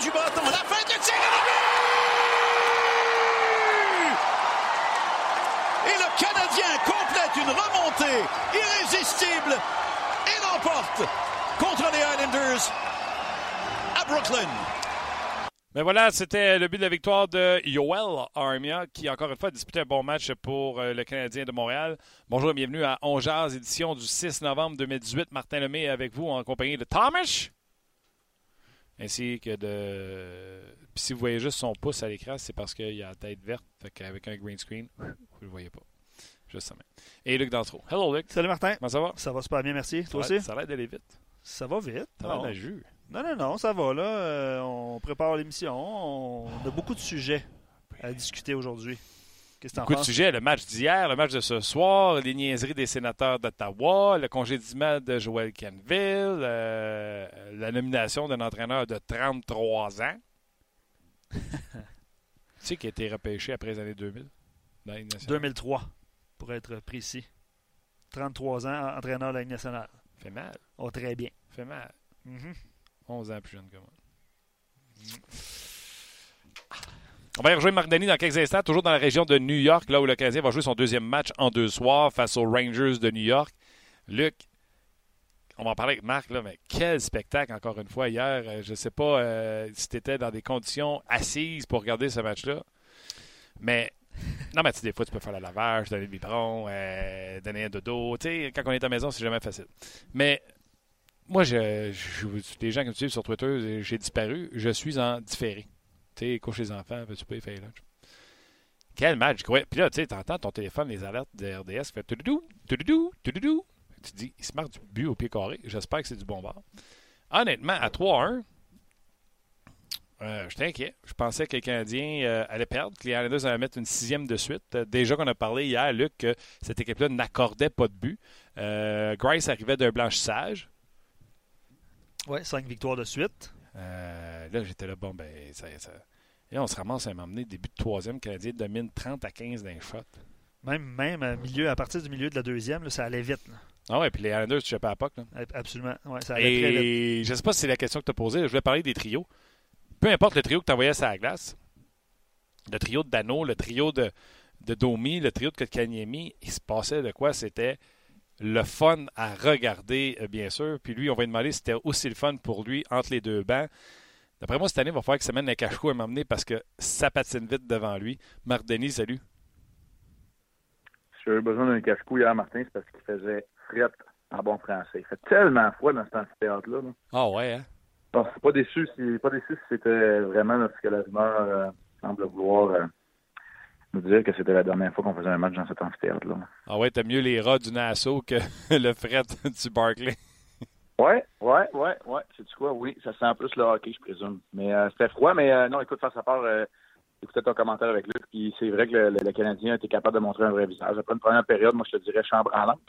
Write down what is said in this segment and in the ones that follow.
du bâton. La fin de tir et le Canadien complète une remontée irrésistible et l'emporte contre les Islanders à Brooklyn. Mais voilà, c'était le but de la victoire de Yoel Armia, qui, encore une fois, a disputé un bon match pour euh, le Canadien de Montréal. Bonjour et bienvenue à On édition du 6 novembre 2018. Martin Lemay avec vous en compagnie de Thomas, ainsi que de... Puis si vous voyez juste son pouce à l'écran, c'est parce qu'il a la tête verte, avec un green screen, vous ne le voyez pas. Justement. Et Luc Dantreau. Hello, Luc. Salut, Martin. Comment ça va? Ça va super bien, merci. Toi ça aussi? Ça a l'air d'aller vite. Ça va vite. Ça va jus. Non, non, non, ça va là. Euh, on prépare l'émission. On a beaucoup de sujets à discuter aujourd'hui. Beaucoup de sujets. Le match d'hier, le match de ce soir, les niaiseries des sénateurs d'Ottawa, le congédiement de Joël Canville, euh, la nomination d'un entraîneur de 33 ans. tu sais, qui a été repêché après les années 2000 dans la Ligue nationale? 2003, pour être précis. 33 ans, entraîneur de la Ligue nationale. Fait mal. Oh, très bien. Fait mal. Mhm. 11 ans plus jeune que moi. On va y rejoindre Marc Denis dans quelques instants, toujours dans la région de New York, là où le Canadien va jouer son deuxième match en deux soirs face aux Rangers de New York. Luc, on va en parler avec Marc, là, mais quel spectacle encore une fois hier. Euh, Je ne sais pas euh, si tu étais dans des conditions assises pour regarder ce match-là. Mais non, mais tu des fois, tu peux faire le lavage, donner le biberon, euh, donner un dodo. Tu sais, quand on est à la maison, c'est jamais facile. Mais moi, je, les gens qui me suivent sur Twitter, j'ai disparu. Je suis en différé. Couche les enfants, veux-tu pas faire lunch? Quel match! Puis là, tu sais, t'entends ton téléphone, les alertes de RDS qui fait tout tududou, tududou. Tu dis, il se marque du but au pied carré. J'espère que c'est du bon bord. Honnêtement, à 3-1, euh, j'étais inquiet. Je pensais que les Canadiens euh, allaient perdre, que les Islanders allaient mettre une sixième de suite. Euh, déjà qu'on a parlé hier, Luc, que cette équipe-là n'accordait pas de but. Euh, Grice arrivait d'un blanchissage. Ouais, cinq victoires de suite. Euh, là, j'étais là, bon, ben, ça, ça... Et là, on se ramasse à m'emmener début de troisième. Canadien domine 30 à 15 d'un shot. Même, même à, milieu, à partir du milieu de la deuxième, là, ça allait vite. là. Ah ouais, puis les Islanders, tu sais pas à POC. Là. Absolument. Ouais, ça allait très vite. Et je sais pas si c'est la question que tu as posée. Je voulais parler des trios. Peu importe le trio que tu envoyais sur la glace, le trio de Dano, le trio de, de Domi, le trio de Kotkaniemi, il se passait de quoi? C'était le fun à regarder, euh, bien sûr. Puis lui, on va lui demander si c'était aussi le fun pour lui entre les deux bancs. D'après moi, cette année, il va falloir s'amène un cache-cou à m'emmener parce que ça patine vite devant lui. Marc Denis, salut. Si j'avais besoin d'un cache-cou hier, Martin, c'est parce qu'il faisait frette en bon français. Il fait tellement froid dans cet amphithéâtre-là. là. Ah ouais, hein? Bon, c'est pas déçu si pas déçu si c'était vraiment là, ce que la rumeur euh, semble vouloir euh, nous dire que c'était la dernière fois qu'on faisait un match dans cet amphithéâtre-là. Ah ouais, t'as mieux les rats du Nassau que le fret du Barclay. Ouais, ouais, ouais, ouais. C'est tu quoi? Oui, ça sent plus le hockey, je présume. Mais euh, c'était froid, mais euh, non, écoute, face à part, euh, écoutez ton commentaire avec Luc, puis c'est vrai que le, le- le Canadien a été capable de montrer un vrai visage. Après une première période, moi, je te dirais chambre en lampe.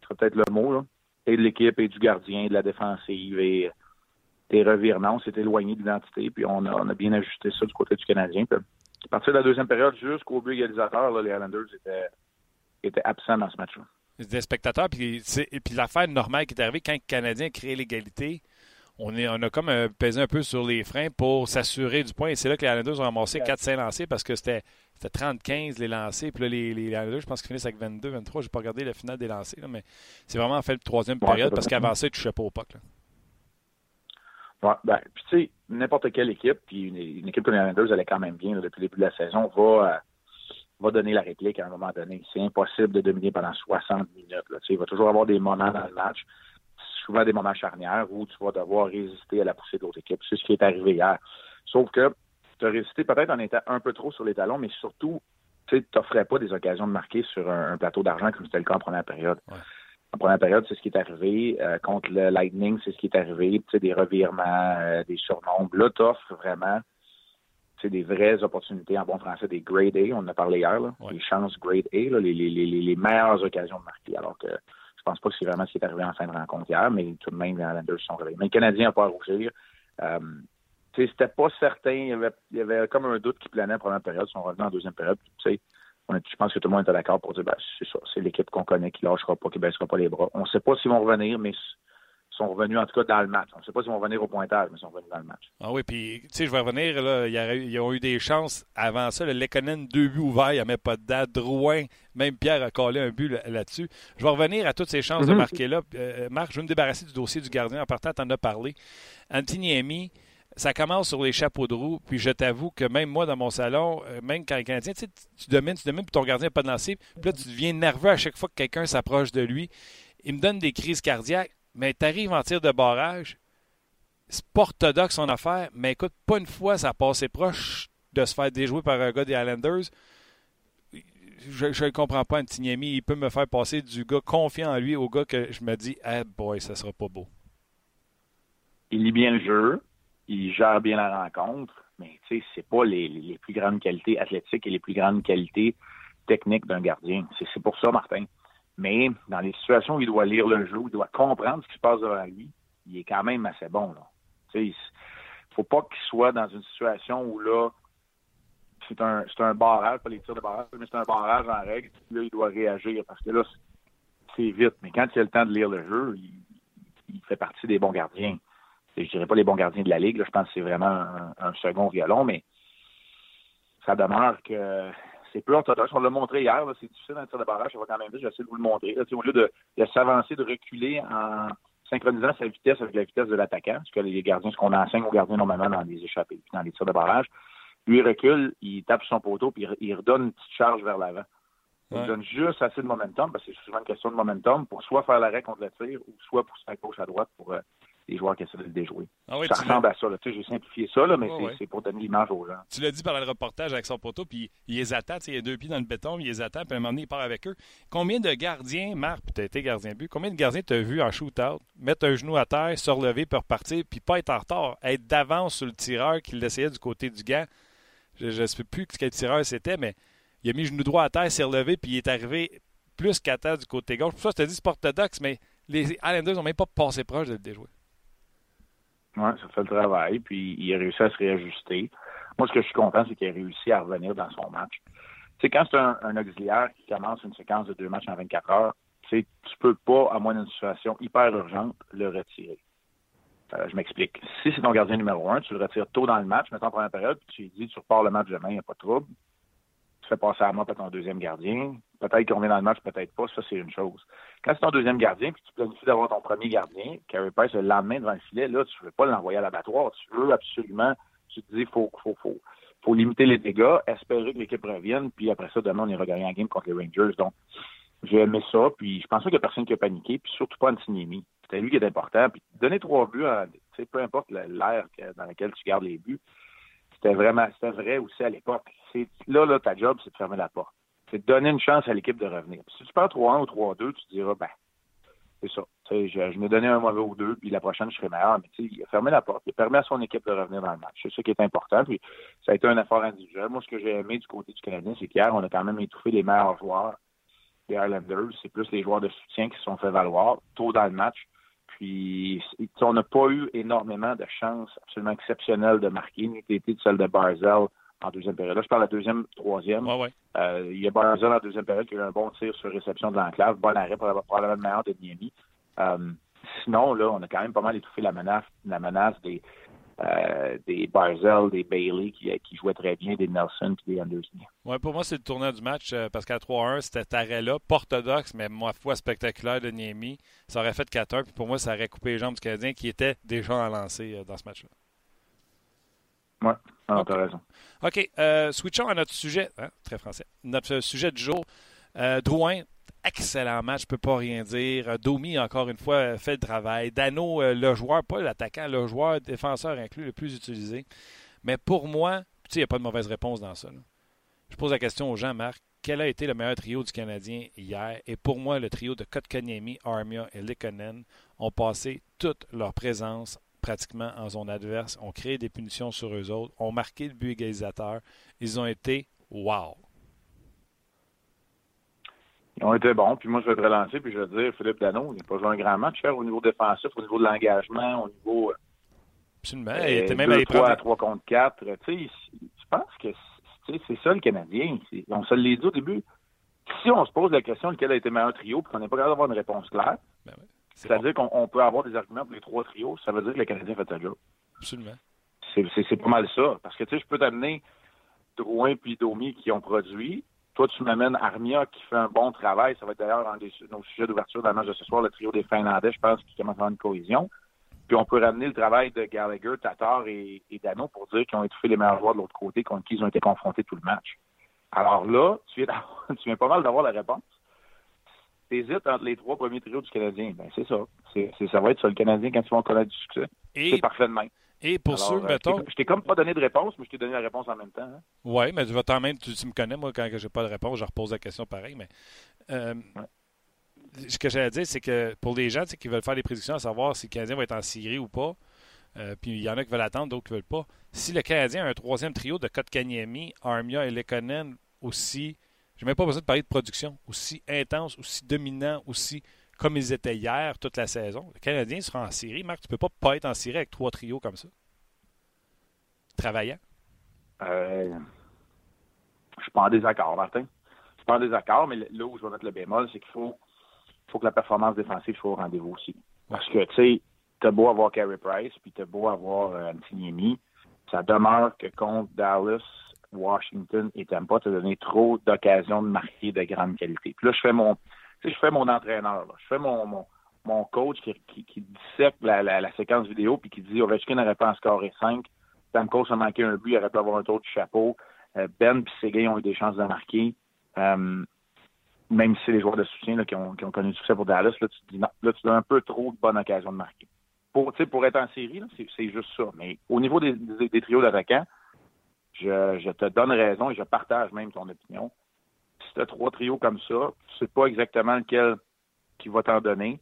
Ce serait peut-être le mot, là. Et de l'équipe, et du gardien, de la défensive, et des revirements. On s'est éloigné de l'identité, puis on a, on a bien ajusté ça du côté du Canadien. Puis, à partir de la deuxième période, jusqu'au but égalisateur, là, les Islanders étaient, étaient absents dans ce match-là. des spectateurs. Puis, puis l'affaire normale qui est arrivée quand le Canadien a créé l'égalité, on, est, on a comme euh, pesé un peu sur les freins pour s'assurer du point. Et c'est là que les Islanders ont ramassé 4-5 lancés parce que c'était c'était 30-15 les lancés. Puis là, les, les Islanders, je pense qu'ils finissent avec 22-23. Je n'ai pas regardé la finale des lancés, là, mais c'est vraiment en fait le troisième Ouais, période parce qu'avant ça, ils ne touchaient pas au puck. là. Ouais, ben, puis tu sais, n'importe quelle équipe, puis une, équipe comme les Islanders, elle est quand même bien depuis le début de la saison, va, euh, va donner la réplique à un moment donné. C'est impossible de dominer pendant 60 minutes. Là. Il va toujours avoir des moments dans le match, souvent des moments charnières où tu vas devoir résister à la poussée de l'autre équipe. C'est ce qui est arrivé hier. Sauf que tu as résisté peut-être en étant un peu trop sur les talons, mais surtout, tu sais, t'offrais pas des occasions de marquer sur un, plateau d'argent comme c'était le cas en première période. En première période, c'est ce qui est arrivé. Euh, contre le Lightning, c'est ce qui est arrivé. Tu sais, des revirements, euh, des surnombres. Là, t'offres vraiment tu sais, des vraies opportunités en bon français, des grade A, on en a parlé hier, là, Ouais. les chances grade A, là, les, les, les, les meilleures occasions de marquer. Alors que je pense pas que c'est vraiment ce qui est arrivé en fin de rencontre hier, mais tout de même, les Islanders sont réveillés. Mais le Canadien n'a pas à rougir. Euh, tu sais, c'était pas certain. Il y, avait, il y avait comme un doute qui planait en première période. Ils sont revenus en deuxième période. Tu sais, est- je pense que tout le monde était d'accord pour dire ben, c'est ça, c'est l'équipe qu'on connaît qui lâchera pas, qui baissera pas les bras. On ne sait pas s'ils vont revenir, mais s- sont revenus, en tout cas, dans le match. On ne sait pas s'ils vont revenir au pointage, mais ils sont revenus dans le match. Ah oui, puis, tu sais, je vais revenir, là, ils ont eu des chances avant ça. Le Lekonen, deux buts ouverts, il n'y avait pas de date. Drouin, même Pierre a collé un but là-dessus. Je vais revenir à toutes ces chances de mhm. marquer là. Euh, Marc, je vais me débarrasser du dossier du gardien. En partant, tu en as parlé. Antiniemi, ça commence sur les chapeaux de roue, puis je t'avoue que même moi, dans mon salon, euh, même quand les Canadiens, tu, tu domines, tu domines, puis ton gardien n'est pas lancé, puis là, tu deviens nerveux à chaque fois que quelqu'un s'approche de lui. Il me donne des crises cardiaques, mais tu arrives en tir de barrage, c'est pas orthodoxe son affaire, mais écoute, pas une fois ça a passé proche de se faire déjouer par un gars des Islanders. Je ne comprends pas, Antiniemi. Il peut me faire passer du gars confiant en lui au gars que je me dis, ah boy, ça sera pas beau. Il lit bien le jeu il gère bien la rencontre, mais tu sais, c'est pas les, plus grandes qualités athlétiques et les plus grandes qualités techniques d'un gardien. C'est pour ça, Martin. Mais dans les situations où il doit lire le jeu, il doit comprendre ce qui se passe devant lui, il est quand même assez bon. Là. Tu sais, faut pas qu'il soit dans une situation où là, c'est un, un barrage, pas les tirs de barrage, mais c'est un barrage en règle. Là, il doit réagir parce que là, c'est vite. Mais quand il a le temps de lire le jeu, il fait partie des bons gardiens je dirais pas les bons gardiens de la Ligue. je pense que c'est vraiment un, second violon, mais ça demeure que c'est peu orthodoxe. On l'a montré hier, c'est difficile un tir de barrage, ça va quand même vite, j'essaie de vous le montrer. au lieu de, s'avancer, de reculer en synchronisant sa vitesse avec la vitesse de l'attaquant, ce que les gardiens, ce qu'on enseigne aux gardiens normalement dans les échappées, dans les tirs de barrage, lui il recule, il tape son poteau, puis il redonne une petite charge vers l'avant. Il donne juste assez de momentum, parce que c'est souvent une question de momentum, pour soit faire l'arrêt contre le tir, ou soit pousser à gauche à droite pour euh, les joueurs qui essaient de le déjouer. Ah ça ressemble à ça. J'ai simplifié ça, là, mais c'est pour donner l'image aux gens. Tu l'as dit par le reportage avec son poteau, puis il les attend. Il a deux pieds dans le béton, il les attend, puis à un moment donné, il part avec eux. Combien de gardiens, Marc, tu as été gardien but, combien de gardiens tu as vu en shootout mettre un genou à terre, se relever, puis repartir, puis pas être en retard, être d'avance sur le tireur qui l'essayait du côté du gant? Je ne sais plus quel tireur c'était, mais il a mis le genou droit à terre, s'est relevé, puis il est arrivé plus qu'à terre du côté gauche. Pour ça, je te dis, c'est orthodoxe, mais les Islanders n'ont même pas passé proche de le déjouer. Oui, ça fait le travail, puis il a réussi à se réajuster. Moi, ce que je suis content, c'est qu'il a réussi à revenir dans son match. Tu sais, quand c'est un, auxiliaire qui commence une séquence de deux matchs en 24 heures, tu tu peux pas, à moins d'une situation hyper urgente, le retirer. Euh, je m'explique. Si c'est ton gardien numéro un, tu le retires tôt dans le match, mettons en première période, puis tu lui dis, tu repars le match demain, il n'y a pas de trouble. Passer à moi peut-être ton deuxième gardien. Peut-être qu'on revient dans le match, peut-être pas. Ça, c'est une chose. Quand c'est ton deuxième gardien, puis tu planifies d'avoir ton premier gardien, Carey Price le lendemain devant le filet, là, tu veux pas l'envoyer à l'abattoir. Tu veux absolument, tu te dis, faut, faut, faut, faut limiter les dégâts, espérer que l'équipe revienne, puis après ça, demain, on ira gagner un game contre les Rangers. Donc, j'ai aimé ça, puis je pense qu'il n'y a personne qui a paniqué, puis surtout pas Antiniemi. C'était lui qui est important. Puis donner trois buts, peu importe l'air dans lequel tu gardes les buts, c'était vraiment, c'était vrai aussi à l'époque. Là, là, ta job, c'est de fermer la porte c'est de donner une chance à l'équipe de revenir. si tu perds 3-1 ou 3-2, tu te diras, ben, c'est ça. Je, me donnais un mauvais ou deux, puis la prochaine, je serai meilleur. Mais il a fermé la porte. Il permet à son équipe de revenir dans le match. C'est ça qui est important. Puis ça a été un effort individuel. Moi, ce que j'ai aimé du côté du Canadien, c'est qu'hier, on a quand même étouffé les meilleurs joueurs des Islanders. C'est plus les joueurs de soutien qui se sont fait valoir tôt dans le match. Puis on n'a pas eu énormément de chances absolument exceptionnelles de marquer, ni de celle de Barzell en deuxième période. Là, je parle de la deuxième, troisième. Euh, il y a Barzell en deuxième période qui a eu un bon tir sur réception de l'enclave. Bon arrêt, probablement le meilleur de Miami. Euh, sinon, là, on a quand même pas mal étouffé la menace, la menace des, euh, des Barzell, des Bailey qui, qui jouaient très bien, des Nelson et des Anderson. Oui, pour moi, c'est le tournant du match parce qu'à 3-1, c'était cet arrêt-là, pas orthodoxe, mais ma foi spectaculaire de Niemi. Ça aurait fait 4-1, puis pour moi, ça aurait coupé les jambes du Canadien qui était déjà à lancer dans ce match-là. Oui, ah, tu as raison. OK. Euh, switchons à notre sujet, hein, très français, notre sujet du jour. Euh, Drouin, excellent match, je peux pas rien dire. Euh, Domi, encore une fois, fait le travail. Dano, euh, le joueur, pas l'attaquant, le joueur défenseur inclus le plus utilisé. Mais pour moi, il n'y a pas de mauvaise réponse dans ça. Je pose la question aux gens, Marc. Quel a été le meilleur trio du Canadien hier? Et pour moi, le trio de Kotkaniemi, Armia et Likonen ont passé toute leur présence pratiquement en zone adverse, ont créé des punitions sur eux autres, ont marqué le but égalisateur. Ils ont été wow. Ils ont été bons. Puis moi, je vais te relancer, puis je vais te dire, Philippe Dano, il n'a pas joué un grand match au niveau défensif, au niveau de l'engagement, au niveau. Euh, Absolument. il était même à 3 à 3 contre 4. Tu sais, je pense que c'est ça le Canadien. On se l'a dit au début. Si on se pose la question lequel a été meilleur trio, puis qu'on n'est pas capable d'avoir une réponse claire, ben C'est-à-dire qu'on peut avoir des arguments pour les trois trios. Ça veut dire que le Canadien fait sa job. Absolument. C'est pas mal ça. Parce que, tu sais, je peux t'amener Drouin puis Domi qui ont produit. Toi, tu m'amènes Armia qui fait un bon travail. Ça va être d'ailleurs un des nos sujets d'ouverture de la match de ce soir, le trio des Finlandais, je pense, qui commence à avoir une cohésion. Puis on peut ramener le travail de Gallagher, Tatar et, Dano pour dire qu'ils ont étouffé les meilleurs joueurs de l'autre côté contre qui ils ont été confrontés tout le match. Alors là, tu viens, tu viens pas mal d'avoir la réponse. T'hésites entre les trois premiers trios du Canadien. Ben, c'est ça. C'est, ça va être sur le Canadien quand ils vont connaître du succès. C'est parfait de même. Et pour ceux, euh, mettons. Je t'ai comme pas donné de réponse, mais je t'ai donné la réponse en même temps. Hein. Oui, mais tu vas même, tu, me connais, moi, quand j'ai pas de réponse, je repose la question pareil. Mais euh, ce que j'allais dire, c'est que pour les gens qui veulent faire des prédictions à savoir si le Canadien va être en Syrie ou pas, euh, puis il y en a qui veulent attendre, d'autres qui veulent pas. Si le Canadien a un troisième trio de Kotkaniemi, Armia et Lekonen aussi, j'ai même pas besoin de parler de production, aussi intense, aussi dominant, aussi comme ils étaient hier toute la saison. Le Canadien sera en série. Marc, tu peux pas pas être en série avec trois trios comme ça. Travaillant. Euh, je suis pas en désaccord, Martin. Je suis pas en désaccord, mais là où je vais mettre le bémol, c'est qu'il faut, faut que la performance défensive soit au rendez-vous aussi. Parce que, tu sais, t'as beau avoir Carey Price, puis t'as beau avoir euh, Antiniemi, ça demeure que contre Dallas, Washington et Tampa, t'as donné trop d'occasions de marquer de grande qualité. Puis là, je fais mon, je fais mon entraîneur, je fais mon, mon, coach qui, qui, dissèque la, la, séquence vidéo puis qui dit Ovechkin n'aurait pas en scoré 5, Tamco a manqué un but, il aurait pu avoir un tour du chapeau, euh, Ben et Seguin ont eu des chances de marquer. Euh, même si c'est les joueurs de soutien qui, ont, qui, ont, connu du succès pour Dallas, là, tu dis non, là, tu as un peu trop de bonnes occasions de marquer. Pour, pour être en série, c'est juste ça. Mais au niveau des, des, trios d'attaquants, je, je, te donne raison et je partage même ton opinion trois trios comme ça, tu sais pas exactement lequel qui va t'en donner.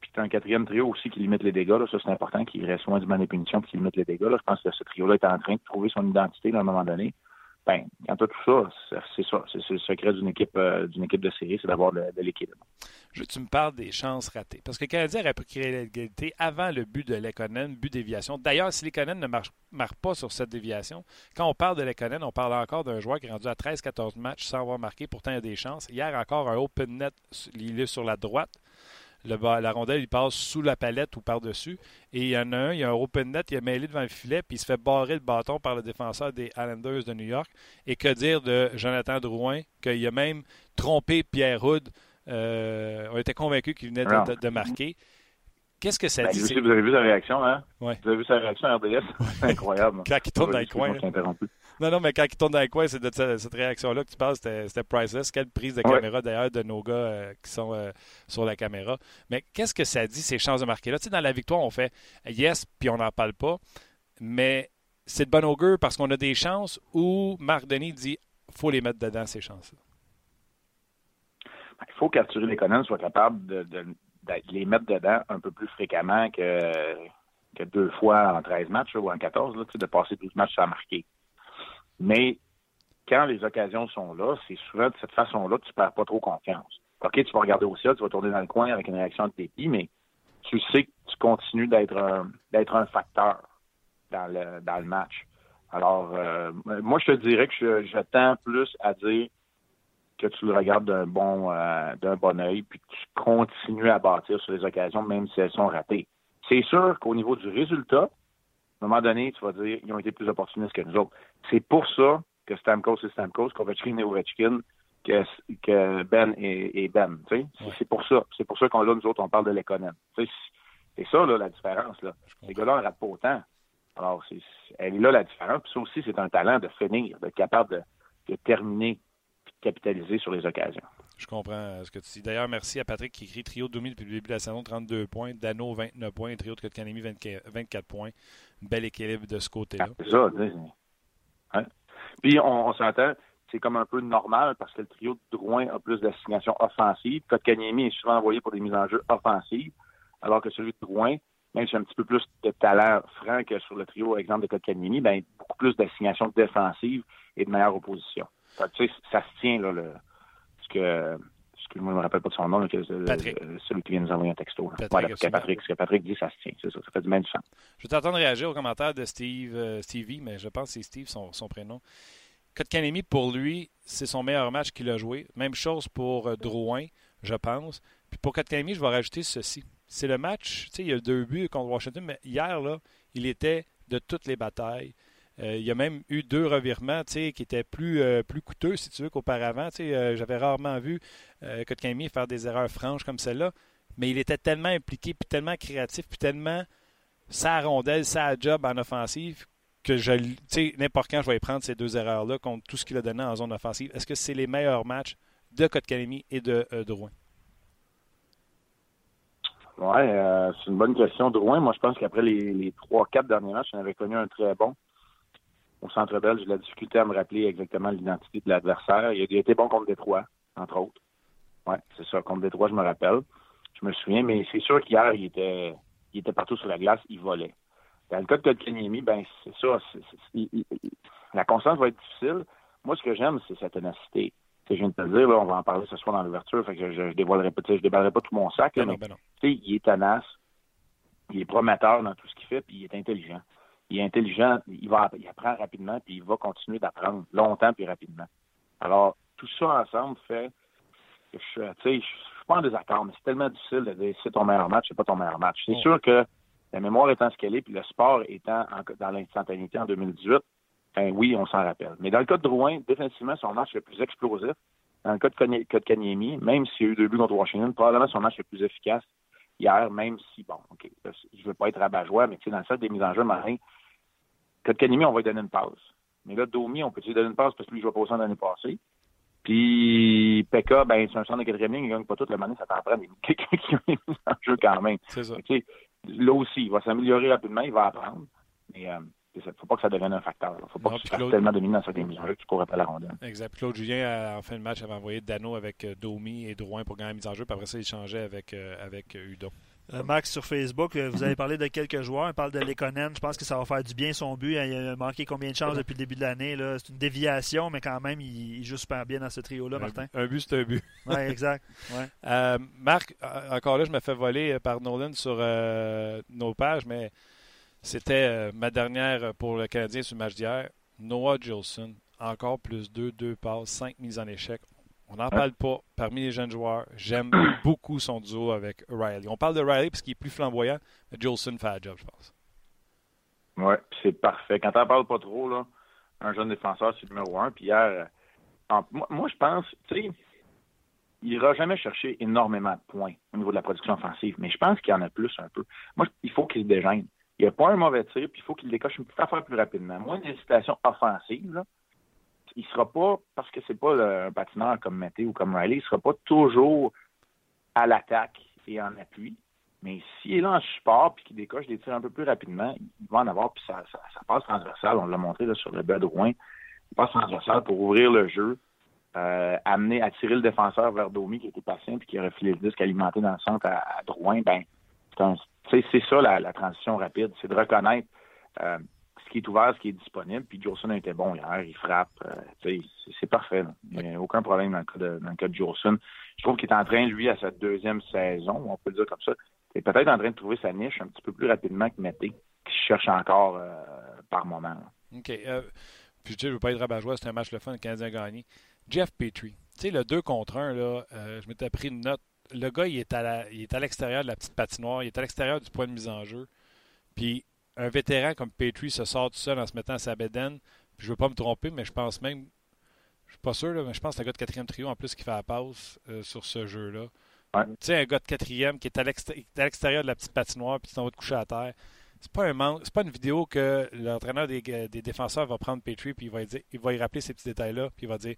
Puis tu as un quatrième trio aussi qui limite les dégâts. Là. Ça, c'est important qu'il reste loin du man des et qu'il limite les dégâts. Là. Je pense que ce trio-là est en train de trouver son identité à un moment donné ben, quand tout ça, c'est ça. C'est le secret d'une équipe, euh, équipe de série, c'est d'avoir de, l'équilibre. Veux que tu me parles des chances ratées. Parce que le Canadien aurait pu créer l'égalité avant le but de Lekonen, but déviation. D'ailleurs, si Lekonen ne marque pas sur cette déviation, quand on parle de Lekonen, on parle encore d'un joueur qui est rendu à 13-14 matchs sans avoir marqué. Pourtant, il a des chances. Hier, encore un open net, il est sur la droite la rondelle, il passe sous la palette ou par-dessus. Et il y en a un, il y a un open net, il a mêlé devant le filet, puis il se fait barrer le bâton par le défenseur des Islanders de New York. Et que dire de Jonathan Drouin, qu'il a même trompé Pierre Houd. Euh, on était convaincus qu'il venait de, marquer. Qu'est-ce que ça ben, dit? Vous avez vu sa réaction, hein? Vous avez vu sa réaction à RDS? C'est incroyable. Quand il tourne dans le coin. Non, non, mais quand il tourne dans le coin, c'est de cette, réaction-là que tu parles, c'était priceless. Quelle prise de caméra, d'ailleurs, de nos gars euh, qui sont euh, sur la caméra. Mais qu'est-ce que ça dit, ces chances de marquer là? Tu sais, dans la victoire, on fait yes, puis on n'en parle pas. Mais c'est de bon augure parce qu'on a des chances ou Marc Denis dit faut les mettre dedans, ces chances-là? Il faut qu'Arthur Lekonen soit capable de, les mettre dedans un peu plus fréquemment que, que deux fois en 13 matchs ou en 14, là, de passer 12 matchs sans marquer. Mais quand les occasions sont là, c'est souvent de cette façon-là que tu perds pas trop confiance. OK, tu vas regarder au ciel, tu vas tourner dans le coin avec une réaction de dépit, mais tu sais que tu continues d'être un, facteur dans le, dans le match. Alors, euh, moi, je te dirais que je, tends plus à dire que tu le regardes d'un bon euh, d'un bon œil, puis que tu continues à bâtir sur les occasions, même si elles sont ratées. C'est sûr qu'au niveau du résultat, à un moment donné, tu vas dire, ils ont été plus opportunistes que nous autres. C'est pour ça que Stamkos est Stamkos, qu'Ovechkin est Ovechkin, que, que Ben est, Ben. C'est pour ça. C'est pour ça qu'on là, nous autres, on parle de l'économie. C'est ça, là, la différence. Là. Les gars-là, on rate pas autant. Alors, c'est, elle est là, la différence. Puis ça aussi, c'est un talent de finir, d'être capable de, de terminer, de capitaliser sur les occasions. Je comprends euh, ce que tu dis. D'ailleurs, merci à Patrick qui écrit Trio 2000 depuis le début de la saison, 32 points. Dano, 29 points. Trio de Kotkanemi, 24 points. Bel équilibre de ce côté-là. c'est ça. Hein? Puis, on, s'entend, c'est comme un peu normal parce que le trio de Drouin a plus d'assignations offensives. Kotkaniemi est souvent envoyé pour des mises en jeu offensives, alors que celui de Drouin, même si un petit peu plus de talent franc que sur le trio, exemple de Kotkaniemi, ben, beaucoup plus d'assignations défensives et de meilleure opposition. ça se tient, là, le, que excuse-moi, je ne me rappelle pas de son nom, Patrick. celui qui vient nous envoyer un texto. Patrick, ce que Patrick, ce que Patrick dit, ça se tient. Ça, ça fait du même sens. Je vais t'entendre réagir aux commentaires de Steve, euh, Stevie, mais je pense que c'est Steve, son, son prénom. Kotkanemi, pour lui, c'est son meilleur match qu'il a joué. Même chose pour euh, Drouin, je pense. Puis pour Kotkanemi, je vais rajouter ceci. c'est le match. Il y a deux buts contre Washington, mais hier, là, il était de toutes les batailles. Euh, il y a même eu deux revirements qui étaient plus, euh, plus coûteux, si tu veux, qu'auparavant. Euh, J'avais rarement vu Kotkaniemi faire des erreurs franches comme celle-là, mais il était tellement impliqué, puis tellement créatif, puis tellement sa rondelle, sa job en offensive, que je, n'importe quand je vais prendre ces deux erreurs-là contre tout ce qu'il a donné en zone offensive. Est-ce que c'est les meilleurs matchs de Kotkaniemi et de Drouin? Oui, c'est une bonne question. Drouin, moi, je pense qu'après les trois, quatre derniers matchs, on avait connu un très bon au Centre Bell, j'ai la difficulté à me rappeler exactement l'identité de l'adversaire. Il, a été bon contre Détroit, entre autres. Oui, c'est ça. Contre Détroit, je me rappelle. Je me souviens, mais c'est sûr qu'hier, il était, il était partout sur la glace, il volait. Dans le cas de Kotkaniemi, ben c'est ça. la constance va être difficile. Moi, ce que j'aime, c'est sa ténacité. je viens de te dire, on va en parler ce soir dans l'ouverture, fait que je, ne dévoilerai pas, je déballerai pas tout mon sac. Ben ben il est tenace, il est prometteur dans tout ce qu'il fait, puis il est intelligent il est intelligent, il va il apprend rapidement, puis il va continuer d'apprendre longtemps puis rapidement. Alors, tout ça ensemble fait que je, je suis pas en désaccord, mais c'est tellement difficile de dire c'est ton meilleur match, c'est pas ton meilleur match. C'est sûr que la mémoire étant ce qu'elle est, puis le sport étant dans l'instantanéité en 2018, ben oui, on s'en rappelle. Mais dans le cas de Drouin, définitivement, son match le plus explosif. Dans le cas de, Kanyemi, même s'il y a eu deux buts contre Washington, probablement son match le plus efficace hier, même si, bon, OK, je veux pas être rabat-joie, mais tu sais, dans le sens des mises en jeu, Marin, Kotkaniemi, on va lui donner une passe. Mais là, Domi, on peut lui donner une passe parce que lui, je vais pas au centre l'année passée? Puis Pekka, ben, c'est un centre de quatrième ligne, il gagne pas toute la manée, ça t'en prend. quelqu'un qui a mis en jeu quand même. C'est ça. là aussi, il va s'améliorer rapidement, il va apprendre. Mais euh, il ne faut pas que ça devienne un facteur. Il ne faut pas que tu fasses tellement de minutes dans cette émission que tu cours pas la rondelle. Exact. Claude Julien, en fin de match, avait envoyé Dano avec euh, Domi et Drouin pour gagner la mise en jeu. Puis après ça, il changeait avec, euh, avec Udon. Euh, Max sur Facebook, euh, vous avez parlé de quelques joueurs. On parle de Lekonen. Je pense que ça va faire du bien son but. Il a manqué combien de chances depuis le début de l'année? C'est une déviation, mais quand même, il, joue super bien dans ce trio-là, Martin. Un, but, c'est un but. oui, exact. Euh, Marc, encore là, je me fais voler par Nolan sur nos pages, mais c'était ma dernière pour le Canadien sur le match d'hier. Noah Gilson, encore plus deux, deux passes, cinq mises en échec. On n'en parle pas parmi les jeunes joueurs. J'aime beaucoup son duo avec Riley. On parle de Riley parce qu'il est plus flamboyant, mais Jolson fait le job, je pense. Oui, c'est parfait. Quand on parle pas trop, là, un jeune défenseur, c'est le numéro un. Puis hier, euh, moi, je pense, tu sais, il n'ira jamais chercher énormément de points au niveau de la production offensive, mais je pense qu'il y en a plus un peu. Moi, il faut qu'il se déjeune. Il n'y a pas un mauvais tir, puis il faut qu'il décoche une petite affaire plus rapidement. Moi, une situation offensive, il sera pas, parce que c'est pas un patineur comme Mété ou comme Riley, il sera pas toujours à l'attaque et en appui. Mais s'il est là en support puis qu'il décoche des tirs un peu plus rapidement, il va en avoir, puis ça, passe transversal. On l'a montré là, sur le Rouen. Il passe transversal pour ouvrir le jeu, euh, amener, attirer le défenseur vers Domi qui était patient puis qui a refilé le disque alimenté dans le centre à, Drouin. Ben, c'est ça la, la, transition rapide. C'est de reconnaître euh, ce qui est ouvert, ce qui est disponible. Puis Jolson a été bon hier, il frappe. Euh, c'est parfait. Il n'y a aucun problème dans le cas de, dans le cas de Jolson. Je trouve qu'il est en train, lui, à sa deuxième saison, on peut le dire comme ça, il est peut-être en train de trouver sa niche un petit peu plus rapidement que Mété, qui cherche encore euh, par moment. OK. Puis je ne veux pas être rabat c'est un match le fun, le Canadien a gagné. Jeff Petrie, tu sais, le 2 contre 1, là, je m'étais pris une note. Le gars, il est à l'extérieur de la petite patinoire, il est à l'extérieur du point de mise en jeu. Puis un vétéran comme Petrie se sort tout seul en se mettant à sa bédaine. je ne veux pas me tromper, mais je pense même, je suis pas sûr, mais je pense que c'est un gars de quatrième trio en plus qui fait la passe euh, sur ce jeu-là. Tu sais, un gars de quatrième qui est à l'extérieur de la petite patinoire puis qui s'en va te coucher à terre. C'est pas un c'est pas une vidéo que l'entraîneur des, des, défenseurs va prendre Petrie puis il va, dire, il va y rappeler ces petits détails-là puis il va dire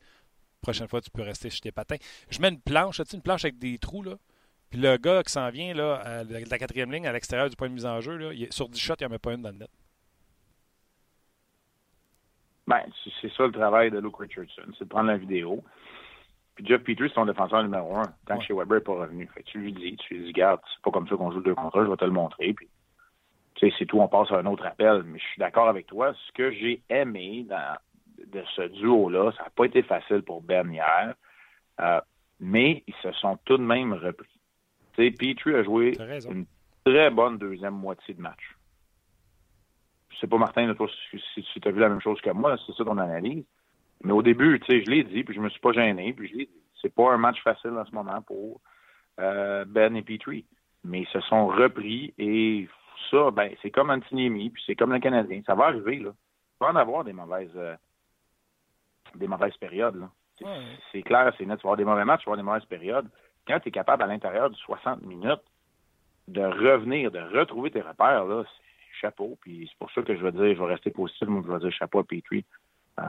prochaine fois tu peux rester chez tes patins. Je mets une planche, tu une planche avec des trous là. Puis le gars qui s'en vient là, de la quatrième ligne à l'extérieur du point de mise en jeu, là, il, sur 10 shots, il n'y en a pas une dans le net. Ben, c'est ça le travail de Luke Richardson, c'est de prendre la vidéo. Puis Jeff Peters, c'est son défenseur numéro un, tant que chez Weber n'est pas revenu. Fait tu lui dis, tu lui dis, garde, c'est pas comme ça qu'on joue deux contre un, je vais te le montrer. Puis, tu sais, c'est tout, on passe à un autre appel. Mais je suis d'accord avec toi. Ce que j'ai aimé dans, de ce duo-là, ça n'a pas été facile pour Ben hier, euh, mais ils se sont tout de même repris. Petrie a joué une très bonne deuxième moitié de match. Je sais pas, Martin, si, tu as vu la même chose que moi, c'est ça ton analyse. Mais au début, tu sais, je l'ai dit, puis je me suis pas gêné, puis je l'ai dit. C'est pas un match facile en ce moment pour euh, Ben et Petrie. mais ils se sont repris et ça, ben, c'est comme Antiniemi, puis c'est comme le Canadien. Ça va arriver, là. Il va en avoir des mauvaises, euh, des mauvaises périodes, là. C'est clair, c'est net. Tu vas avoir des mauvais matchs, tu vas avoir des mauvaises périodes. Quand tu es capable, à l'intérieur de 60 minutes, de revenir, de retrouver tes repères, là, c'est chapeau. Puis c'est pour ça que je vais dire, je vais rester positif, moi, je vais dire chapeau à Petrie euh,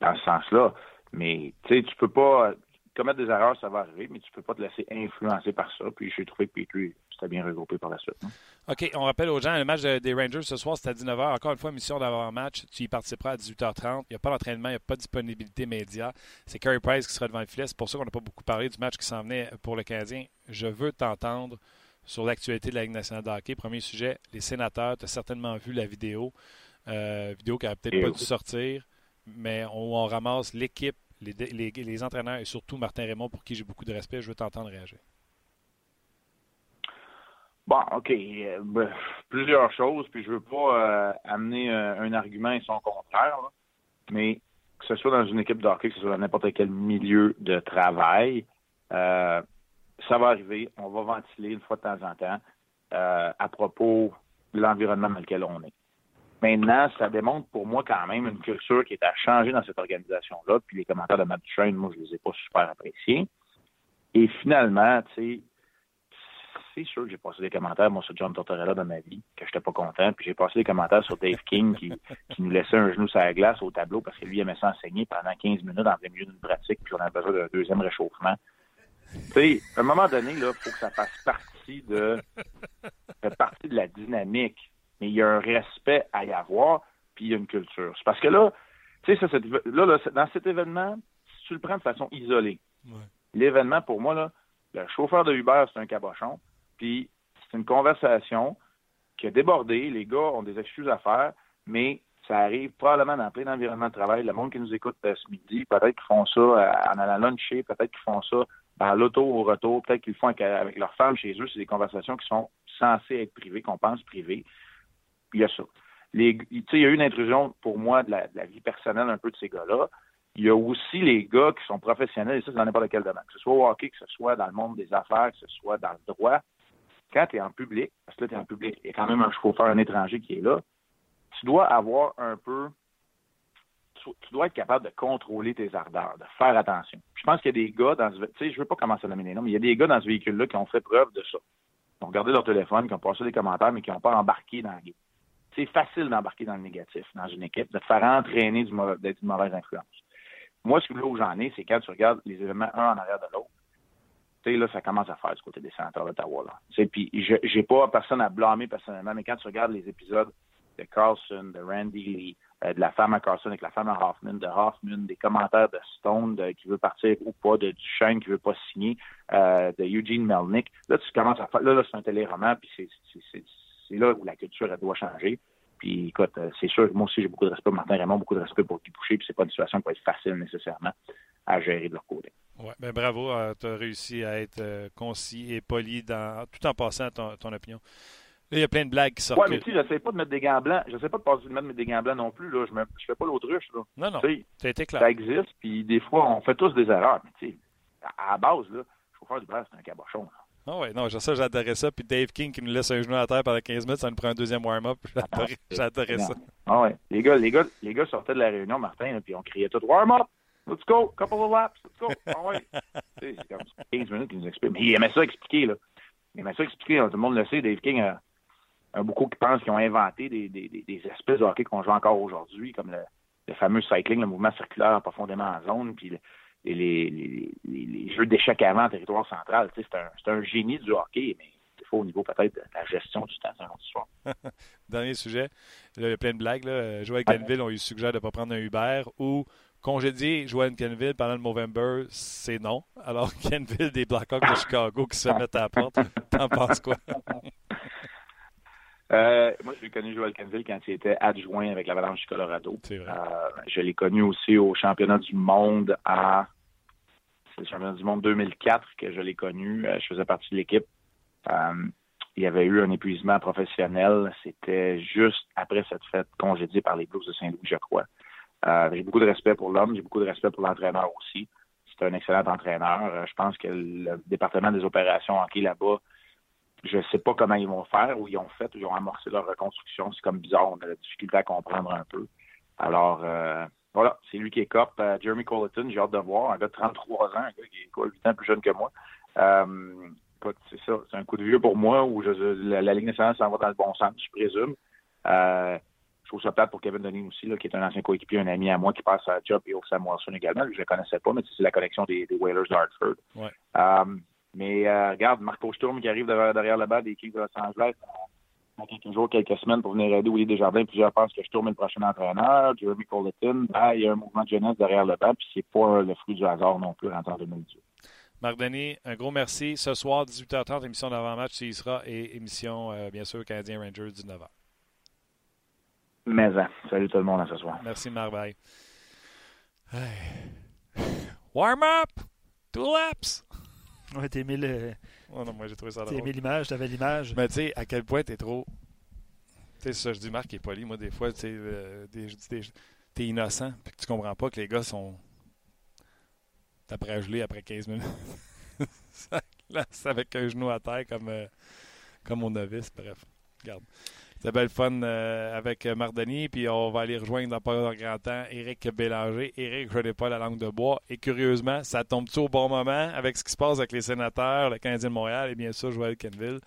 dans ce sens-là. Mais, tu sais, tu peux pas commettre des erreurs, ça va arriver, mais tu peux pas te laisser influencer par ça. Puis j'ai trouvé que Petrie c'était bien regroupé par la suite. Hein. OK, on rappelle aux gens, le match des Rangers ce soir, c'est à 19h. Encore une fois, mission d'avant-match. Tu y participeras à 18h30. Il n'y a pas d'entraînement, il n'y a pas de disponibilité média. C'est Carey Price qui sera devant le filet. C'est pour ça qu'on n'a pas beaucoup parlé du match qui s'en venait pour le Canadien. Je veux t'entendre sur l'actualité de la Ligue nationale de hockey. Premier sujet, les sénateurs. Tu as certainement vu la vidéo. Euh, vidéo qui n'a peut-être pas dû sortir, mais on, on ramasse l'équipe, les, entraîneurs et surtout Martin Raymond, pour qui j'ai beaucoup de respect. Je veux t'entendre réagir. Bon, OK. Euh, ben, plusieurs choses, puis je veux pas euh, amener euh, un argument et son contraire, mais que ce soit dans une équipe de hockey, que ce soit dans n'importe quel milieu de travail, ça va arriver. On va ventiler une fois de temps en temps à propos de l'environnement dans lequel on est. Maintenant, ça démontre pour moi quand même une culture qui est à changer dans cette organisation-là. Puis les commentaires de Matt Duchesne, moi, je les ai pas super appréciés. Et finalement, tu sais, c'est sûr que j'ai passé des commentaires, moi, sur John Tortorella dans ma vie, que j'étais pas content. Puis j'ai passé des commentaires sur Dave King qui, qui nous laissait un genou sur la glace au tableau parce que lui aimait s'enseigner pendant 15 minutes en plein milieu d'une pratique, puis on avait besoin d'un deuxième réchauffement. Tu sais, à un moment donné, là, faut que ça fasse partie de, partie de la dynamique. Mais il y a un respect à y avoir, puis il y a une culture. C'est parce que là, tu sais, là, là, dans cet événement, si tu le prends de façon isolée, l'événement, pour moi, là, le chauffeur de Uber, c'est un cabochon. Puis c'est une conversation qui a débordé. Les gars ont des excuses à faire, mais ça arrive probablement dans plein d'environnements de travail. Le monde qui nous écoute euh, ce midi, peut-être qu'ils font ça euh, en allant luncher, peut-être qu'ils font ça dans l'auto au retour, peut-être qu'ils le font avec, leurs femmes chez eux. C'est des conversations qui sont censées être privées, qu'on pense privées. Il y a ça. Les, il y a eu une intrusion pour moi de la, la vie personnelle un peu de ces gars-là. Il y a aussi les gars qui sont professionnels, et ça, c'est dans n'importe quel domaine. Que ce soit au hockey, que ce soit dans le monde des affaires, que ce soit dans le droit quand tu es en public, parce que là, tu es en public, il y a quand même un chauffeur, un étranger qui est là, tu dois avoir un peu. Tu, dois être capable de contrôler tes ardeurs, de faire attention. Je pense qu'il y a des gars dans ce. Tu sais, je veux pas commencer à nommer des noms, mais il y a des gars dans ce véhicule-là qui ont fait preuve de ça. Ils ont regardé leur téléphone, qui ont passé des commentaires, mais qui n'ont pas embarqué dans le C'est facile d'embarquer dans le négatif dans une équipe, de faire entraîner d'être une mauvaise influence. Moi, ce que là où j'en ai, c'est quand tu regardes les événements un en arrière de l'autre, là, ça commence à faire du côté des sénateurs d'Ottawa. Puis je j'ai pas personne à blâmer personnellement, mais quand tu regardes les épisodes de Carlson, de Randy Lee, euh, de la femme à Carlson avec la femme à Hoffman, de Hoffman, des commentaires de Stone qui veut partir ou pas, de Duchesne qui veut pas signer, euh, de Eugene Melnick, là, tu commences à faire, là, là c'est un téléroman, puis c'est là où la culture, elle doit changer. Puis écoute, euh, c'est sûr que moi aussi, j'ai beaucoup de respect pour Martin Raymond, beaucoup de respect pour Guy Boucher, puis c'est pas une situation qui va être facile nécessairement à gérer de leur côté. Ouais, ben bravo, euh, tu as réussi à être euh, concis et poli dans, tout en passant ton, ton opinion. Là, il y a plein de blagues qui sortent. Oui, mais tu sais, j'essaie pas de mettre des gants blancs. J'essaie pas de passer de mettre des gants blancs non plus. Là. Je, ne fais pas l'autruche. Là. Non, non. Ça été clair. Ça existe, puis des fois, on fait tous des erreurs. Mais tu sais, à la base, là, le chauffeur du bras, c'est un cabochon. Ah oui, non, ça, j'adorais ça. Puis Dave King qui nous laisse un genou à terre pendant 15 minutes, ça nous prend un deuxième warm-up. J'adorais ça. Ah ouais. Les gars, les, gars, les gars sortaient de la réunion, Martin, puis on criait tout warm-up. Let's go, couple of laps, let's go. Ah ouais. c'est comme 15 minutes qu'il nous explique. Mais il aimait ça expliquer, là. Il aimait ça expliquer. Tout le monde le sait. Dave King a, a beaucoup qui pensent qu'ils ont inventé des, des, des, espèces de hockey qu'on joue encore aujourd'hui, comme le, le, fameux cycling, le mouvement circulaire profondément en zone, puis les, les, les, les, jeux d'échecs avant en territoire central. C'est un, un génie du hockey, mais il faut au niveau peut-être de la gestion du temps, c'est un soir. Dernier sujet. Là, il y a plein de blagues. Là. Joël Canville, on lui suggère de ne pas prendre un Uber ou Congédier Joanne Kenville pendant le Movember, c'est non. Alors, Kenville des Blackhawks de Chicago qui se mettent à la porte, t'en penses quoi? Euh, moi, j'ai connu Joël Kenville quand il était adjoint avec l'Avalanche du Colorado. C'est vrai. Euh, je l'ai connu aussi au championnat du monde à. C'est le championnat du monde 2004 que je l'ai connu. Euh, je faisais partie de l'équipe. il y avait eu un épuisement professionnel. C'était juste après cette fête congédiée par les Blues de Saint-Louis, je crois. Euh, j'ai beaucoup de respect pour l'homme, j'ai beaucoup de respect pour l'entraîneur aussi. C'est un excellent entraîneur. Euh, je pense que le département des opérations hockey là-bas je sais pas comment ils vont faire, ou ils ont fait, ou ils ont amorcé leur reconstruction. C'est comme bizarre, on a la difficulté à comprendre un peu. Alors, euh, voilà, c'est lui qui est cop. Euh, Jeremy Colleton, j'ai hâte de voir, un gars de 33 ans, un gars qui est quoi, 8 ans plus jeune que moi. Euh, c'est ça, c'est un coup de vieux pour moi où je, la, la, Ligue nationale s'en va dans le bon sens, je présume. Euh, je trouve ça plate pour Kevin Denis aussi, là, qui est un ancien coéquipier, un ami à moi qui passe à Job et au Sam Wilson également. Je ne le connaissais pas, mais c'est la connexion des, des Whalers d'Hartford. Ouais. Euh, mais euh, regarde, Marco Sturm qui arrive derrière, derrière le bas des Kings de Los Angeles dans quelques jours, quelques semaines pour venir aider Willie Desjardins. Plusieurs pensent que Sturm est le prochain entraîneur. Jeremy Colleton, ben, il y a un mouvement de jeunesse derrière le banc, puis c'est pas le fruit du hasard non plus en 2018. Marc Denis, un gros merci. Ce soir, 18h30, émission d'avant-match, s'il sera, et émission, euh, bien sûr, Canadien Rangers, 19h. Mais hein, salut tout le monde à ce soir. Merci, Marc. Bye. Warm up! Two laps! Ouais, t'as aimé le. Oh non, moi j'ai trouvé ça T'as aimé l'image, t'avais l'image. Mais tu sais, à quel point t'es trop. Tu sais, ça, je dis Marc qui est poli. Moi, des fois, tu sais, euh, t'es innocent, puis que tu comprends pas que les gars sont. T'as à geler après 15 minutes. ça glace avec un genou à terre comme, euh, comme mon novice. Bref, regarde. C'était belle fun euh, avec Mardoni, puis on va aller rejoindre dans pas un grand temps Éric Bélanger. Éric, je n'ai pas la langue de bois. Et curieusement, ça tombe-tu au bon moment avec ce qui se passe avec les sénateurs, le Canadien de Montréal et bien sûr Joël Kenville?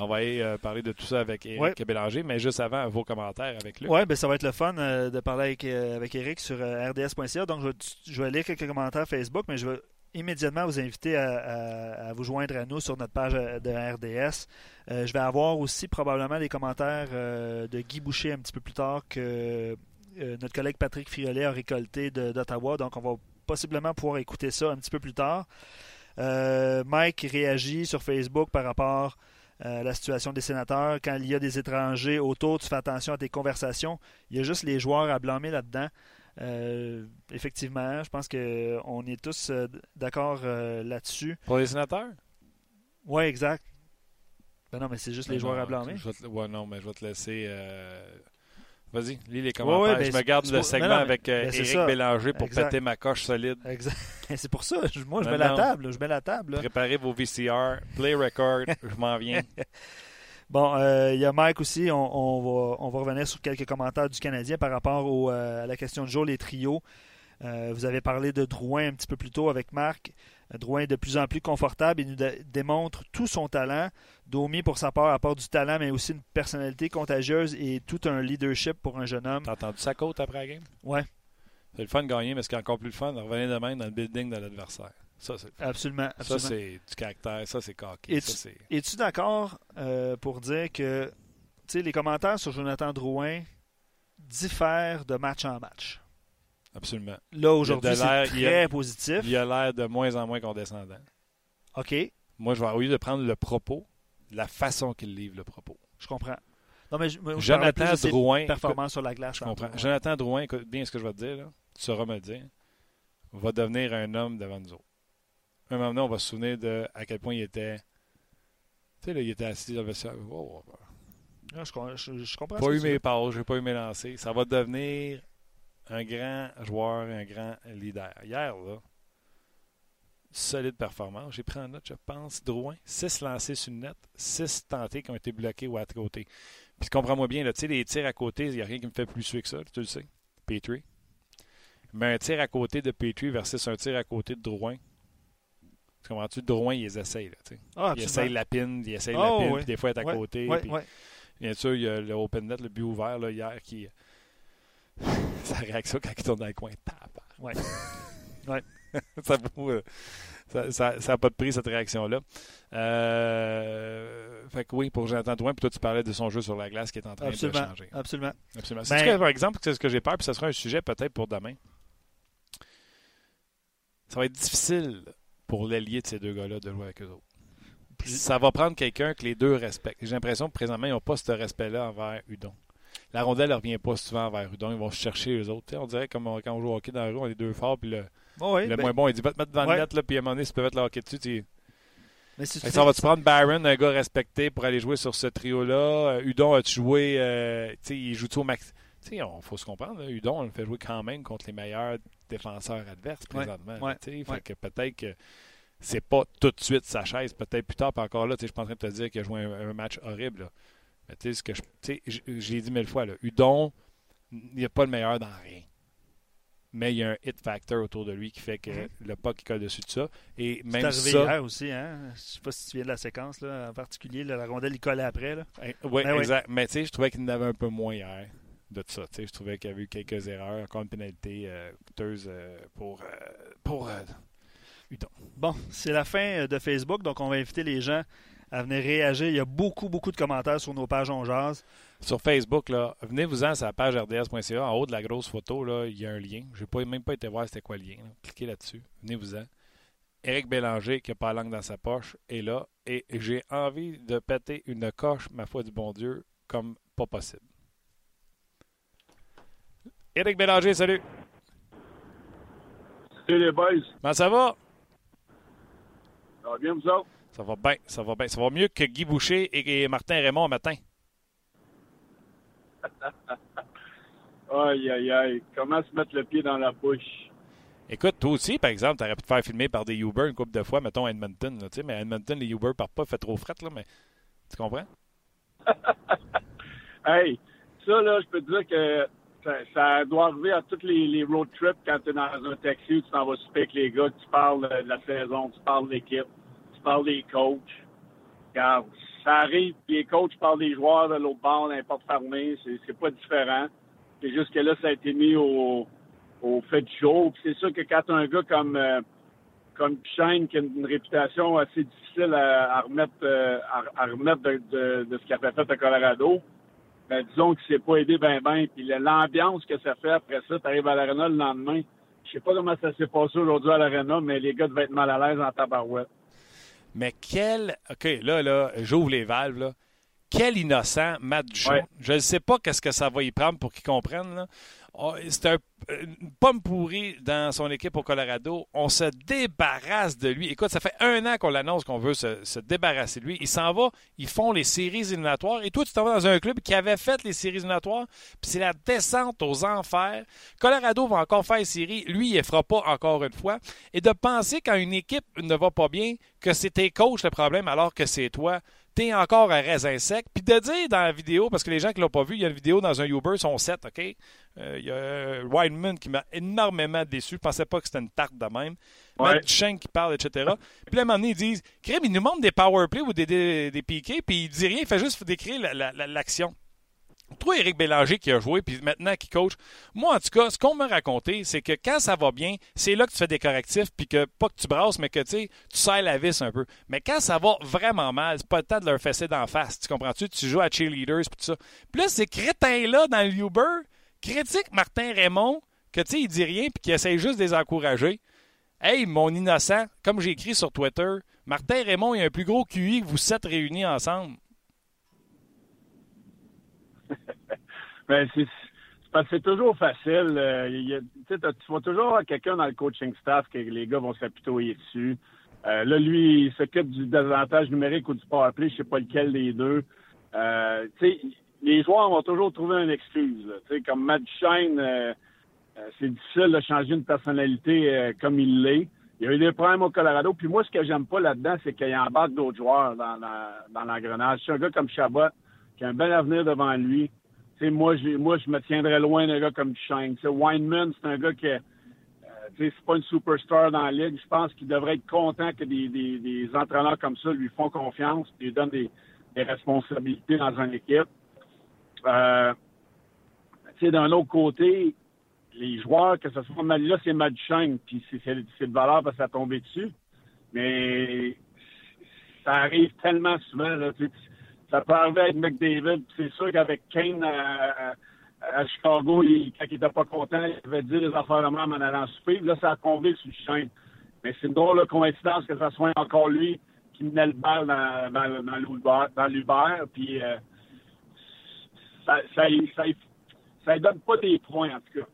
On va aller euh, parler de tout ça avec Éric Ouais. Bélanger, mais juste avant, vos commentaires avec lui. Ouais, ben ça va être le fun euh, de parler avec, euh, avec Eric sur rds.ca. Donc, je vais, je vais lire quelques commentaires Facebook, mais je vais immédiatement vous inviter à, vous joindre à nous sur notre page euh, de RDS. Euh, je vais avoir aussi probablement des commentaires euh, de Guy Boucher un petit peu plus tard que notre collègue Patrick Friolet a récolté d'Ottawa. Donc, on va possiblement pouvoir écouter ça un petit peu plus tard. Mike réagit sur Facebook par rapport à la situation des sénateurs. Quand il y a des étrangers autour, tu fais attention à tes conversations. Il y a juste les joueurs à blâmer là-dedans. Euh, effectivement, je pense qu'on est tous euh, d'accord euh, là-dessus. Pour les sénateurs? Oui, exact. Ben non, mais c'est juste les Ben joueurs non, à blâmer. te- ouais, non, mais je vais te laisser. Vas-y, lis les Ouais, commentaires. ouais, ben, je me c'est- garde le segment ben non, mais- avec ben, Éric. Bélanger pour Exact. péter ma coche solide. Exact. C'est pour ça. Moi, je Ben mets la table. Je mets la table. là. Préparez vos VCR, play record, je m'en viens. Bon, euh, il y a Mike aussi. On, on va, on va revenir sur quelques commentaires du Canadien par rapport au, euh, à la question du jour, les trios. Euh, vous avez parlé de Drouin un petit peu plus tôt avec Marc. Drouin est de plus en plus confortable. Il nous dé- démontre tout son talent. Domi, pour sa part, apporte du talent, mais aussi une personnalité contagieuse et tout un leadership pour un jeune homme. T'as entendu sa côte après la game? Ouais, C'est le fun de gagner, mais ce qui est encore plus le fun, de revenir de même dans le building de l'adversaire. Ça, c'est absolument. ça, c'est du caractère, ça, c'est coquille. Es-tu d'accord euh, pour dire que les commentaires sur Jonathan Drouin diffèrent de match en match? Absolument. Là, aujourd'hui, c'est l'air- il a- très positif. Il a l'air de moins en moins condescendant. OK, Moi, je vais, au lieu de prendre le propos, la façon qu'il livre le propos. je comprends. Non, mais je, moi, Jonathan Drouin, sur la glace. Je comprends. Jonathan Drouin, écoute bien ce que je vais te dire, là. tu sauras me le dire, va devenir un homme devant nous autres. Moment donné, on va se souvenir de à quel point il était. Tu sais, là, il était assis dans le vestiaire. Oh, Ah, je, je- je comprends. pas eu mes passes, j'ai pas eu mes lancers. Ça va devenir un grand joueur, un grand leader. Hier, là, solide performance. J'ai pris en note, je pense, Drouin. 6 lancés sur le net, 6 tentés qui ont été bloqués ou à côté. Puis comprends-moi bien, là, tu sais, les tirs à côté, il n'y a rien qui me fait plus suer que ça, tu le sais. Petrie. Mais un tir à côté de Petrie versus un tir à côté de Drouin. Tu comprends-tu? Drouin, il les essaye, là, tu sais. Ah, Il absolument. essaye la pine, il essaye Oh, la pine, oui. puis des fois, il est à côté. Puis-. Bien sûr, il y a le open net, le but ouvert là, hier qui. Sa réaction quand il tourne dans le coin. Ouais. Ouais. ça vaut, euh, ça- ça ça n'a pas de prix, cette réaction-là. Euh, fait que oui, pour Jonathan Drouin, puis toi, tu parlais de son jeu sur la glace qui est en train Absolument. de changer. Absolument. Absolument. Ben- que, par exemple, c'est ce que j'ai peur, puis ce sera un sujet peut-être pour demain. Ça va être difficile pour l'ailier de ces deux gars-là de jouer avec eux autres. Ça va prendre quelqu'un que les deux respectent. J'ai l'impression que présentement, ils n'ont pas ce respect-là envers Udon. La rondelle ne revient pas souvent envers Udon. Ils vont se chercher eux autres. On dirait comme on- quand on joue au hockey dans la rue, on est deux forts, puis le, Oh, oui, le ben, moins bon, il dit va te mettre devant ouais. le net, là, puis à un moment donné, si tu peux mettre le hockey dessus, tu mais si tu ça va-tu prendre Byron, un gars respecté, pour aller jouer sur ce trio-là? Euh, Udon, as-tu joué, euh, il joue-tu au max? Il faut se comprendre, là, Udon, on le fait jouer quand même contre les meilleurs défenseurs adverses Ouais, présentement. ouais. Fait ouais. que peut-être que c'est pas tout de suite sa chaise. Peut-être plus tard, puis encore là, je suis pas en train de te dire qu'il a joué un, match horrible. Mais tu sais, ce que je. J'ai dit mille fois, là, Udon, il n'y a pas le meilleur dans rien. Mais il y a un hit factor autour de lui qui fait que mhm. le pas qui colle dessus de ça. Et même arrivé hier aussi, hein? Je sais pas si tu viens de la séquence, là, en particulier, la rondelle, il collait après. Là. Eh, oui, ben exact. Mais tu sais, je trouvais qu'il en avait un peu moins hier de ça. je trouvais qu'il y avait eu quelques erreurs, encore une pénalité euh, coûteuse euh, pour, euh, pour Bon, c'est la fin de Facebook, donc on va inviter les gens à venir réagir. Il y a beaucoup, beaucoup de commentaires sur nos pages On Jazz. Sur Facebook, là, venez-vous-en sur la page rds.ca. En haut de la grosse photo, là, il y a un lien. Je n'ai même pas été voir c'était quoi le lien. Cliquez là-dessus. Venez-vous-en. Éric Bélanger, qui n'a pas la langue dans sa poche, est là. Et j'ai envie de péter une coche, ma foi du bon Dieu, comme pas possible. Éric Bélanger, salut. Salut les boys. Comment ça va? Ça va bien, vous autres? Ça va bien, ça va bien. Ça va mieux que Guy Boucher et Martin Raymond au matin. aïe, aïe, aïe. Comment se mettre le pied dans la bouche? Écoute, toi aussi, par exemple, tu aurais pu te faire filmer par des Uber une couple de fois, mettons Edmonton. Là, mais Edmonton, les Uber partent pas, fait trop fret, là, mais tu comprends? hey, ça, là, je peux te dire que ça, doit arriver à tous les, road trips quand tu es dans un taxi, tu t'en vas souper avec les gars, tu parles de la saison, tu parles de l'équipe, tu parles des coachs. Car ça arrive, les coachs parlent des joueurs de l'autre bord, n'importe fermé, c'est pas différent. C'est juste que là, ça a été mis au, au fait du jour. c'est sûr que quand as un gars comme euh, comme Shane qui a une, réputation assez difficile à, remettre euh, à, remettre de, de ce qu'il avait fait à Colorado, ben, disons qu'il s'est pas aidé bien, bien. Puis l'ambiance que ça fait après ça, tu arrives à l'aréna le lendemain. Je sais pas comment ça s'est passé aujourd'hui à l'aréna, mais les gars devaient être mal à l'aise en tabarouette. Mais quel. OK, là, là, j'ouvre les valves, là. Quel innocent Matt Duchamp. Je ne sais pas qu'est-ce que ça va y prendre pour qu'il comprenne, là. Oh, c'est un, une pomme pourrie dans son équipe au Colorado. On se débarrasse de lui. Écoute, ça fait un an qu'on l'annonce qu'on veut se, débarrasser de lui. Il s'en va, ils font les séries éliminatoires. Et toi, tu t'en vas dans un club qui avait fait les séries éliminatoires, puis c'est la descente aux enfers. Colorado va encore faire les séries. Lui, il ne fera pas encore une fois. Et de penser quand une équipe ne va pas bien, que c'est tes coachs le problème alors que c'est toi t'es encore à raisin sec. Puis de dire dans la vidéo, parce que les gens qui l'ont pas vu, il y a une vidéo dans un Uber, sont sept, OK? Euh, il y a Wideman qui m'a énormément déçu. Je pensais pas que c'était une tarte de même. Ouais. Matt Duchesne qui parle, etc. puis là, à un moment donné, ils disent, Crème, il nous montre des power plays ou des, des, des piquets, puis il dit rien, il fait juste décrire l'action. Toi, Éric Bélanger qui a joué, puis maintenant qui coach, moi, en tout cas, ce qu'on m'a raconté, c'est que quand ça va bien, c'est là que tu fais des correctifs, puis que pas que tu brasses, mais que tu serres la vis un peu. Mais quand ça va vraiment mal, c'est pas le temps de leur fesser d'en face. Tu comprends-tu? Tu joues à cheerleaders, puis tout ça. Puis là, ces crétins-là dans le Uber critiquent Martin Raymond, que tu sais, il dit rien, puis qui essaye juste de les encourager. Hey, mon innocent, comme j'ai écrit sur Twitter, Martin Raymond, il a un plus gros QI que vous sept réunis ensemble. Ben, c'est c'est toujours facile. Euh, tu vas toujours avoir quelqu'un dans le coaching staff que les gars vont s'apitoyer dessus. Euh, là, lui, il s'occupe du désavantage numérique ou du power play, je sais pas lequel des deux. Euh, les joueurs vont toujours trouver une excuse. comme Matt Shine, c'est difficile de changer une personnalité comme il l'est. Il y a eu des problèmes au Colorado. Puis moi, ce que j'aime pas là-dedans, c'est qu'il embarque d'autres joueurs dans, dans l'engrenage. C'est un gars comme Chabot qui a un bel avenir devant lui moi, je, moi, je me tiendrais loin d'un gars comme Shane. Weinman, c'est un gars qui, euh, c'est pas une superstar dans la ligue. Je pense qu'il devrait être content que des, des, entraîneurs comme ça lui font confiance, lui donnent des, responsabilités dans une équipe. Euh, d'un autre côté, les joueurs, que ce soit là, c'est Mad Shane, puis c'est de valeur parce que ça tombé dessus. Mais ça arrive tellement souvent. Là, ça peut arriver avec McDavid. C'est sûr qu'avec Kane à, Chicago, quand il n'était pas content, il avait dit les affaires de même en allant souper. Là, ça a tombé sur le chaîne. Mais c'est une drôle de coïncidence que ce soit encore lui qui menait le bal dans l'Uber. Puis euh, ça, ça, ça, donne pas des points, en tout cas.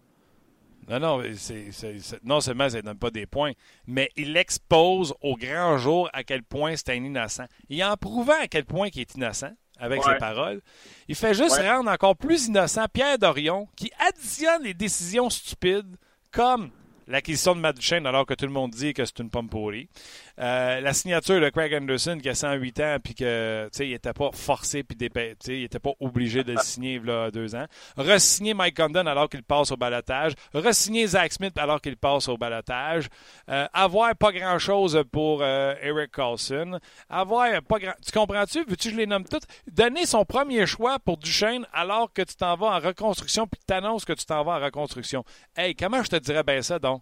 Non, non, c'est, non seulement ça ne donne pas des points, mais il expose au grand jour à quel point c'est un innocent. Et en prouvant à quel point il est innocent, avec ses paroles, il fait juste rendre encore plus innocent Pierre Dorion, qui additionne les décisions stupides comme L'acquisition de Matt alors que tout le monde dit que c'est une pomme pourrie. Euh, la signature de Craig Anderson, qui a 108 ans, puis que, il n'était pas forcé, puis il n'était pas obligé de le signer là, deux ans. Resigner Mike Condon alors qu'il passe au balotage. Resigner Zach Smith alors qu'il passe au balotage. Euh, avoir pas grand-chose pour euh, Eric Carlson. Avoir pas grand... Tu comprends-tu? Veux-tu que je les nomme toutes? Donner son premier choix pour Duchesne alors que tu t'en vas en reconstruction, puis tu t'annonces que tu t'en vas en reconstruction. Hey, comment je te dirais bien ça, donc?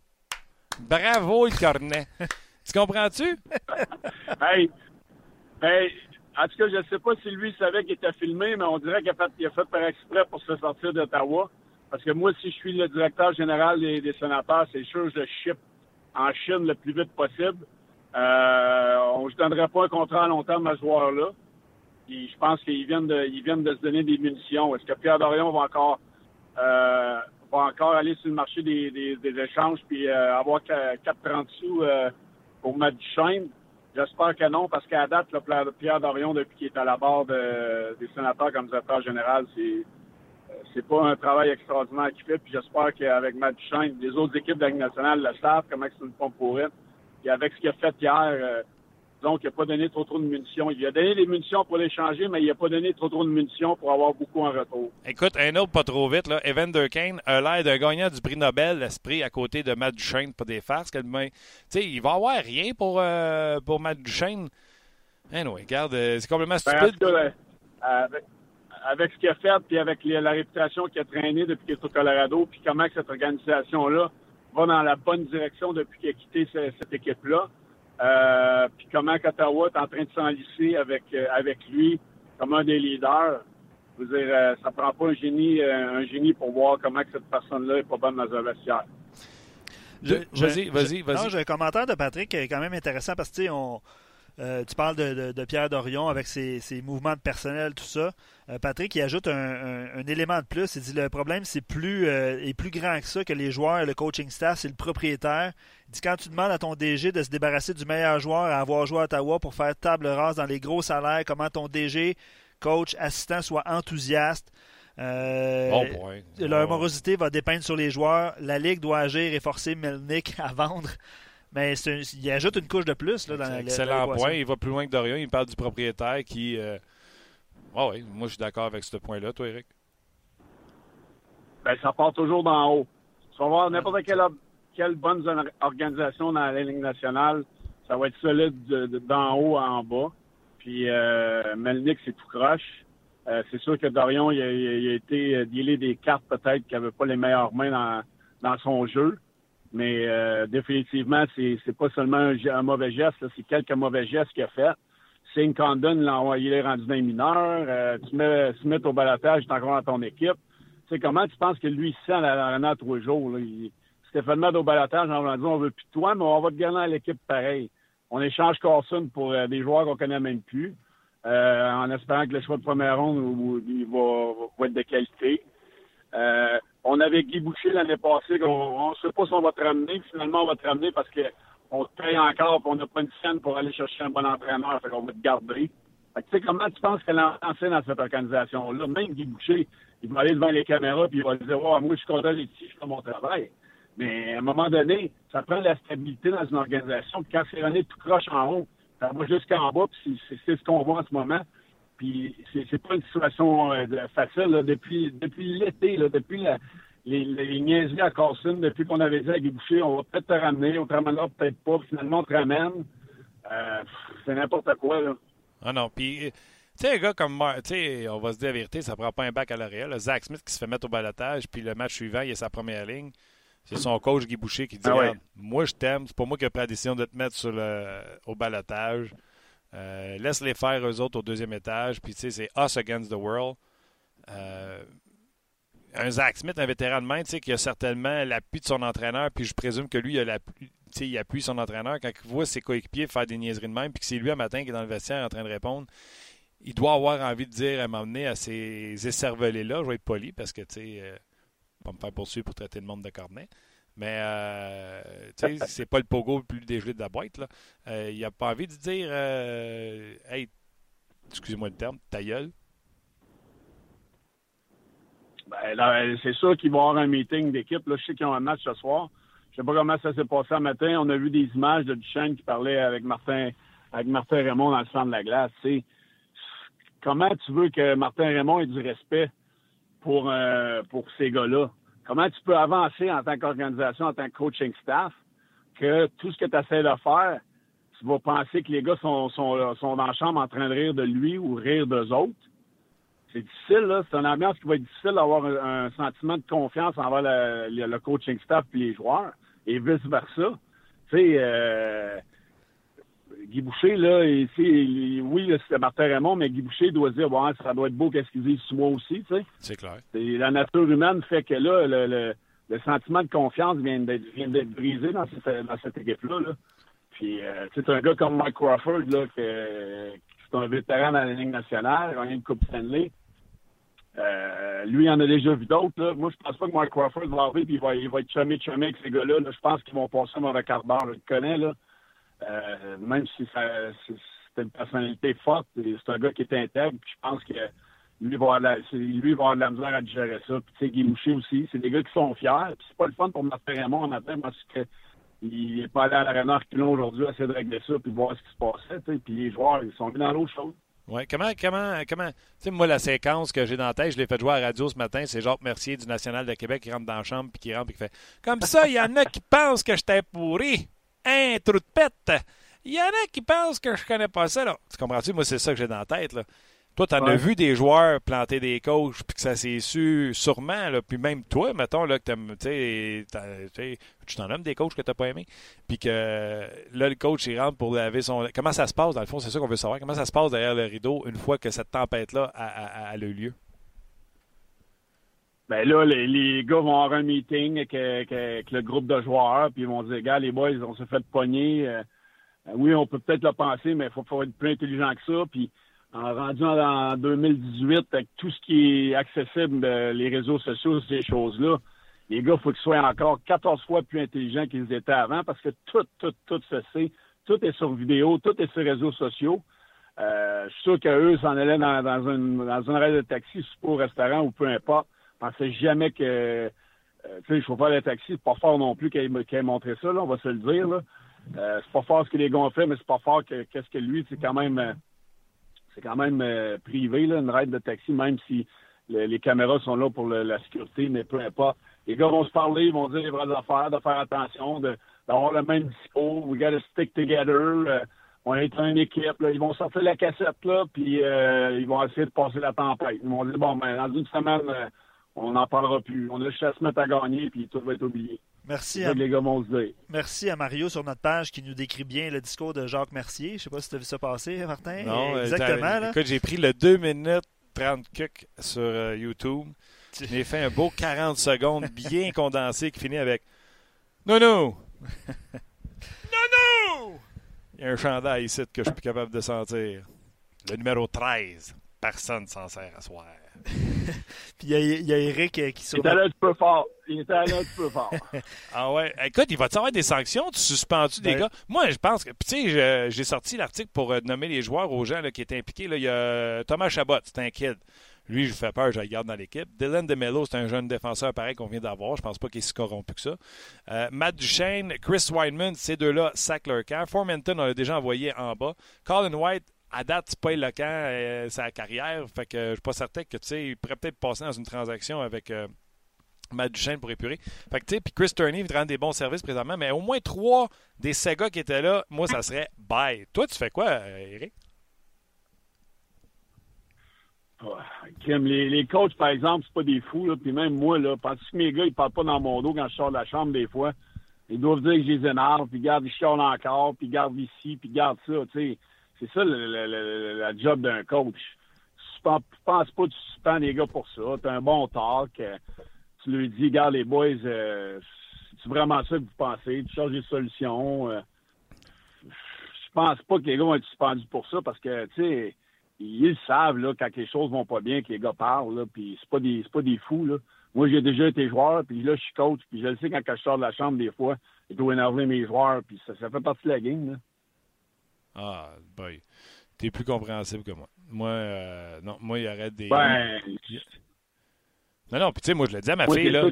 Bravo, le cornet. tu comprends-tu? hey, hey, en tout cas, je ne sais pas si lui savait qu'il était filmé, mais on dirait qu'il a fait, il a fait par exprès pour se sortir d'Ottawa. Parce que moi, si je suis le directeur général des, sénateurs, c'est sûr que je ship en Chine le plus vite possible. Euh, je ne donnerais pas un contrat à long terme à ce joueur-là. je pense qu'ils viennent de, ils viennent de se donner des munitions. Est-ce que Pierre Dorion va encore euh, va encore aller sur le marché des, échanges puis euh, avoir 4,30 sous euh, pour mettre du. J'espère que non, parce qu'à date, le Pierre Dorion, depuis qu'il est à la barre des sénateurs comme directeur général, c'est euh, c'est pas un travail extraordinaire qu'il fait. Puis j'espère qu'avec Matt Duchesne, les autres équipes de la nationale le savent, comment c'est une pompe pour. Puis avec ce qu'il a fait hier, donc, il n'a pas donné trop trop de munitions. Il a donné des munitions pour les changer, mais il n'a pas donné trop trop de munitions pour avoir beaucoup en retour. Écoute, un autre pas trop vite, là. Evan Durkane a l'air d'un gagnant du prix Nobel, l'esprit à côté de Matt Duchesne, pas des farces. Tu sais, il va avoir rien pour, euh, pour Matt Duchesne. Anyway, regarde, euh, c'est complètement ben, stupide. Ben, avec, avec, ce qu'il a fait, puis avec la réputation qu'il a traînée depuis qu'il est au Colorado, puis comment cette organisation-là va dans la bonne direction depuis qu'il a quitté cette équipe-là. Euh, puis comment Ottawa est en train de s'enlisser avec, euh, avec lui comme un des leaders. Je veux dire, euh, ça prend pas un génie, un génie pour voir comment que cette personne-là est pas bonne dans un vestiaire. Vas-y, vas-y, vas-y. Non, j'ai un commentaire de Patrick qui est quand même intéressant parce que, on euh, tu parles de, Pierre Dorion avec ses, mouvements de personnel, tout ça. Euh, Patrick, il ajoute un, élément de plus. Il dit le problème, c'est plus, euh, est plus grand que ça, que les joueurs, le coaching staff, c'est le propriétaire. Il dit quand tu demandes à ton DG de se débarrasser du meilleur joueur à avoir joué à Ottawa pour faire table rase dans les gros salaires, comment ton DG, coach, assistant soit enthousiaste. Leur morosité va dépendre sur les joueurs. La Ligue doit agir et forcer Melnick à vendre. Mais il ajoute une couche de plus. Là, dans Excellent point. Il va plus loin que Dorian. Il parle du propriétaire qui. Euh... oui, moi je suis d'accord avec ce point-là, toi, Eric. Ben, ça part toujours d'en haut. Tu vas voir n'importe quelle, quelle bonne organisation dans la Ligue nationale, ça va être solide d'en haut à en bas. Puis euh, Melnick, c'est tout croche. Euh, c'est sûr que Dorion, il a, il a été euh, dealé des cartes peut-être qui n'avaient pas les meilleures mains dans, dans son jeu. Mais euh, définitivement, c'est c'est pas seulement un, mauvais geste, c'est quelques mauvais gestes qu'il a fait. Sing Condon, il est rendu dans les mineurs. Euh, tu mets au balatage, tu encore dans ton équipe. Tu sais, comment tu penses que lui il sent à l'arena trois jours? Là? Il, Stéphane Med au balatage, on va dire on veut plus de toi, mais on va te garder dans l'équipe pareil. On échange Carson pour euh, des joueurs qu'on connaît même plus. en espérant que le choix de première ronde il va, être de qualité. Euh, on avait Guy Boucher l'année passée, on ne sait pas si on va te ramener. Finalement, on va te ramener parce qu'on te paye encore et on n'a pas une scène pour aller chercher un bon entraîneur. Fait qu'on va te garder. tu sais, comment tu penses qu'elle est lancée dans cette organisation-là? Même Guy Boucher, il va aller devant les caméras puis il va dire oh, moi, je suis content d'être ici, je fais mon travail. Mais à un moment donné, ça prend de la stabilité dans une organisation. Puis quand c'est René tout croche en haut, ça va jusqu'en bas, puis c'est ce qu'on voit en ce moment. Puis c'est pas une situation euh, facile depuis depuis l'été, depuis la, les, les niaiseries à Carson, depuis qu'on avait dit à Guy Boucher, on va peut-être te ramener, on te ramènera peut-être pas, finalement on te ramène. Euh, c'est n'importe quoi là. Ah non, puis tu sais, un gars comme tu sais, on va se dire la vérité, ça prend pas un bac à l'oréal. Zach Smith qui se fait mettre au balotage, puis le match suivant, il a sa première ligne. C'est son coach Guy Boucher qui dit ah Moi, je t'aime, c'est pas moi qui ai pris la décision de te mettre sur le, au balotage. Euh, laisse-les faire eux autres au deuxième étage. Puis, tu sais, c'est us against the world. Euh, un Zach Smith, un vétéran de main, qui a certainement l'appui de son entraîneur. Puis, je présume que lui, il, a il appuie son entraîneur. Quand il voit ses coéquipiers faire des niaiseries de même, puis que c'est lui, un matin, qui est dans le vestiaire en train de répondre, il doit avoir envie de dire à m'emmener à ces écervelés-là. Je vais être poli parce que, tu sais, euh, pas me faire poursuivre pour traiter le monde de cornet. Mais, euh, tu sais, c'est pas le pogo le plus dégelé de la boîte, là. Euh, il a pas envie de dire, euh, hey, excusez-moi le terme, ta. Ben, c'est sûr qu'ils vont avoir un meeting d'équipe. Là, je sais qu'ils ont un match ce soir. Je sais pas comment ça s'est passé un matin. On a vu des images de Duchesne qui parlait avec Martin, avec Martin Raymond dans le centre de la glace. Comment tu veux que Martin Raymond ait du respect pour, euh, pour ces gars-là? Comment tu peux avancer en tant qu'organisation, en tant que coaching staff, que tout ce que tu essaies de faire, tu vas penser que les gars sont dans la chambre en train de rire de lui ou rire d'eux autres? C'est difficile, là. C'est une ambiance qui va être difficile d'avoir un, sentiment de confiance envers le, coaching staff et les joueurs, et vice-versa. Tu sais, euh, Guy Boucher, là, il, oui, c'est Martin Raymond, mais Guy Boucher doit dire, bon, ça doit être beau qu'est-ce qu'il dit sur moi aussi, tu sais. C'est clair. la nature humaine fait que là, le, le, sentiment de confiance vient d'être brisé dans cette, dans cette équipe-là. Là. Puis, euh, tu sais, un gars comme Mike Crawford, là, qui est un vétéran dans la Ligue nationale, il a gagné une Coupe Stanley. Euh, lui, il en a déjà vu d'autres. Moi, je pense pas que Mike Crawford va arriver et il va, il être chumé chumé avec ces gars-là. Je pense qu'ils vont passer un mauvais quart d'heure. Je connais, là. Euh, même si c'est une personnalité forte, c'est un gars qui est intègre. je pense que lui va, avoir la, avoir de la misère à gérer ça. Puis, tu sais, Guy Moucher aussi, c'est des gars qui sont fiers. Puis, c'est pas le fun pour Martin Raymond en matin parce qu'il n'est pas allé à l'aréna reculons aujourd'hui à essayer de régler ça puis voir ce qui se passait. Puis les joueurs, ils sont mis dans l'autre chose. Oui, comment, comment, comment, tu sais, moi, la séquence que j'ai dans la tête, je l'ai fait jouer à la radio ce matin, c'est Jacques Mercier du National de Québec qui rentre dans la chambre puis qui rentre et qui fait Comme ça, il y en a qui pensent que j'étais pourri. Un trou de pète. Il y en a qui pensent que je connais pas ça. Là. Tu comprends-tu? Moi, c'est ça que j'ai dans la tête. Là. Toi, tu en as vu des joueurs planter des coachs, puis que ça s'est su sûrement, là, puis même toi, mettons, là, que tu sais, tu t'en aimes des coachs que tu n'as pas aimé, puis que là, le coach, il rentre pour laver son... Comment ça se passe, dans le fond, c'est ça qu'on veut savoir. Comment ça se passe derrière le rideau une fois que cette tempête-là a, eu lieu? Ben là, les, gars vont avoir un meeting avec, le groupe de joueurs, puis ils vont dire, gars, les boys, on se fait pogner. Euh, oui, on peut peut-être le penser, mais il faut, faut, être plus intelligent que ça, puis en rendu en 2018, avec tout ce qui est accessible, euh, les réseaux sociaux, ces choses-là, les gars, il faut qu'ils soient encore 14 fois plus intelligents qu'ils étaient avant parce que tout, tout, tout se sait. Tout est sur vidéo, tout est sur réseaux sociaux. Euh, je suis sûr qu'eux s'en allaient dans, une, dans un arrêt de taxi, au restaurant ou peu importe. Pensais jamais que, euh, tu sais, je faut pas le taxi, c'est pas fort non plus qu'il ait, montré ça, on va se le dire. Euh, c'est pas fort ce que les gars ont fait, mais c'est pas fort que, qu'est-ce que lui, c'est quand même, c'est quand même euh, privé, là, une raide de taxi, même si les caméras sont là pour la sécurité, mais peu importe. Les gars vont se parler, ils vont dire les vraies affaires, de faire attention, d'avoir le même discours. We gotta stick together. Euh, on est une équipe. Là. Ils vont sortir la cassette, là, puis euh, ils vont essayer de passer la tempête. Ils vont dire, bon, ben, dans une semaine, on n'en parlera plus. On a juste à se mettre à gagner, puis tout va être oublié. Merci à, les gars vont se dire. merci à Mario sur notre page qui nous décrit bien le discours de Jacques Mercier. Je ne sais pas si tu as vu ça passer, Martin. Non, exactement. Écoute, j'ai pris le 2 minutes 30 cucs sur euh, YouTube. J'ai fait un beau 40 secondes bien condensé qui finit avec Non, non! non, non! Il y a un chandail ici que je suis plus capable de sentir. Le numéro 13. Personne s'en sert à soir. Puis il y, a Eric euh, qui Il était là un peu fort. Il était là un peu fort. ah ouais. Écoute, il va-tu avoir des sanctions? Tu suspends-tu des ben- gars? Moi, je pense que. tu sais, j'ai sorti l'article pour euh, nommer les joueurs aux gens qui étaient impliqués. Là. Il y a Thomas Chabot, c'est un kid. Lui, je fais peur, je le garde dans l'équipe. Dylan DeMello, c'est un jeune défenseur pareil qu'on vient d'avoir. Je pense pas qu'il est si corrompu que ça. Euh, Matt Duchesne, Chris Wineman, ces deux-là sac leur camp. Formenton, on l'a déjà envoyé en bas. Colin White, à date, c'est pas éloquent euh, sa carrière. Fait que je suis pas certain que tu sais, il pourrait peut-être passer dans une transaction avec euh, Matt pour épurer. Fait que tu sais, puis Chris Turney il rend des bons services présentement, mais au moins trois des Sega qui étaient là, moi ça serait bye. Toi, tu fais quoi, euh, Eric? les, les, coachs, par exemple, c'est pas des fous, puis même moi, là, parce que mes gars, ils parlent pas dans mon dos quand je sors de la chambre des fois. Ils doivent dire que je les énerve, puis garde, ils chialent encore, puis garde ici, puis garde ça, tu sais. C'est ça le, la job d'un coach. Je pense pas que tu suspends les gars pour ça. Tu as un bon talk. Euh, tu lui dis, regarde les boys, euh, c'est vraiment ça que vous pensez? Tu cherches des solutions. Euh. je pense pas que les gars vont être suspendus pour ça parce que, tu sais, ils savent là, quand les choses vont pas bien, que les gars parlent, là, puis c'est pas des pas des fous. Là. Moi, j'ai déjà été joueur, puis là, je suis coach, puis je le sais quand je sors de la chambre des fois, je dois énerver mes joueurs, puis ça, ça fait partie de la game. Là. Ah, boy. T'es plus compréhensible que moi. Moi, euh, non, moi, il y aurait des. Ben... Non, non, puis tu sais, moi, je l'ai dit à ma fille, là.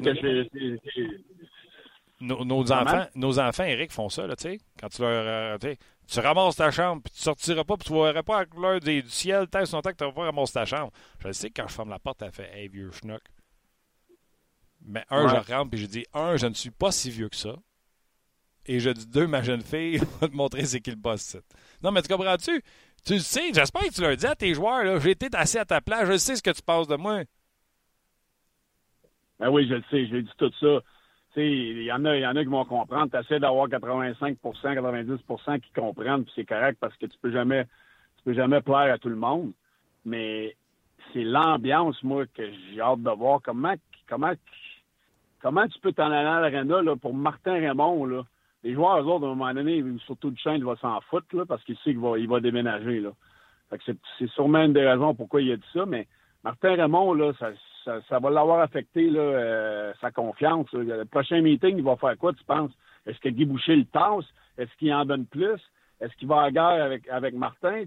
nos, nos enfants, nos enfants, Eric, font ça, là, tu sais. Quand tu leur. euh, tu ramasses ta chambre, puis tu sortiras pas, puis tu verras pas la couleur des- du ciel tant que tu vas pas ramasser ta chambre. Je sais que quand je ferme la porte, elle fait Hey, vieux schnock. Mais un, Ouais. je rentre, puis je dis Un, je ne suis pas si vieux que ça. Et je dis deux, ma jeune fille va te montrer c'est qui le boss. site. Non, mais tu comprends-tu? Tu le sais, j'espère que tu leur dis à tes joueurs, là, j'ai été assis à ta place, je sais ce que tu penses de moi. Ben oui, je le sais, j'ai dit tout ça. Il y en a, y en a qui vont comprendre. Tu essaies d'avoir 85% 90% qui comprennent, puis c'est correct parce que tu peux jamais tu peux jamais plaire à tout le monde. Mais c'est l'ambiance, moi, que j'ai hâte de voir. Comment comment comment tu peux t'en aller à l'aréna là, pour Martin Raymond, là? Les joueurs, eux autres, à un moment donné, surtout le chaîne, il va s'en foutre, parce qu'il sait qu'il va, déménager, c'est, sûrement une des raisons pourquoi il a dit ça, mais Martin Raymond, ça, va l'avoir affecté, euh, sa confiance. Le prochain meeting, il va faire quoi, tu penses? Est-ce que Guy Boucher le tasse? Est-ce qu'il en donne plus? Est-ce qu'il va à guerre avec, Martin?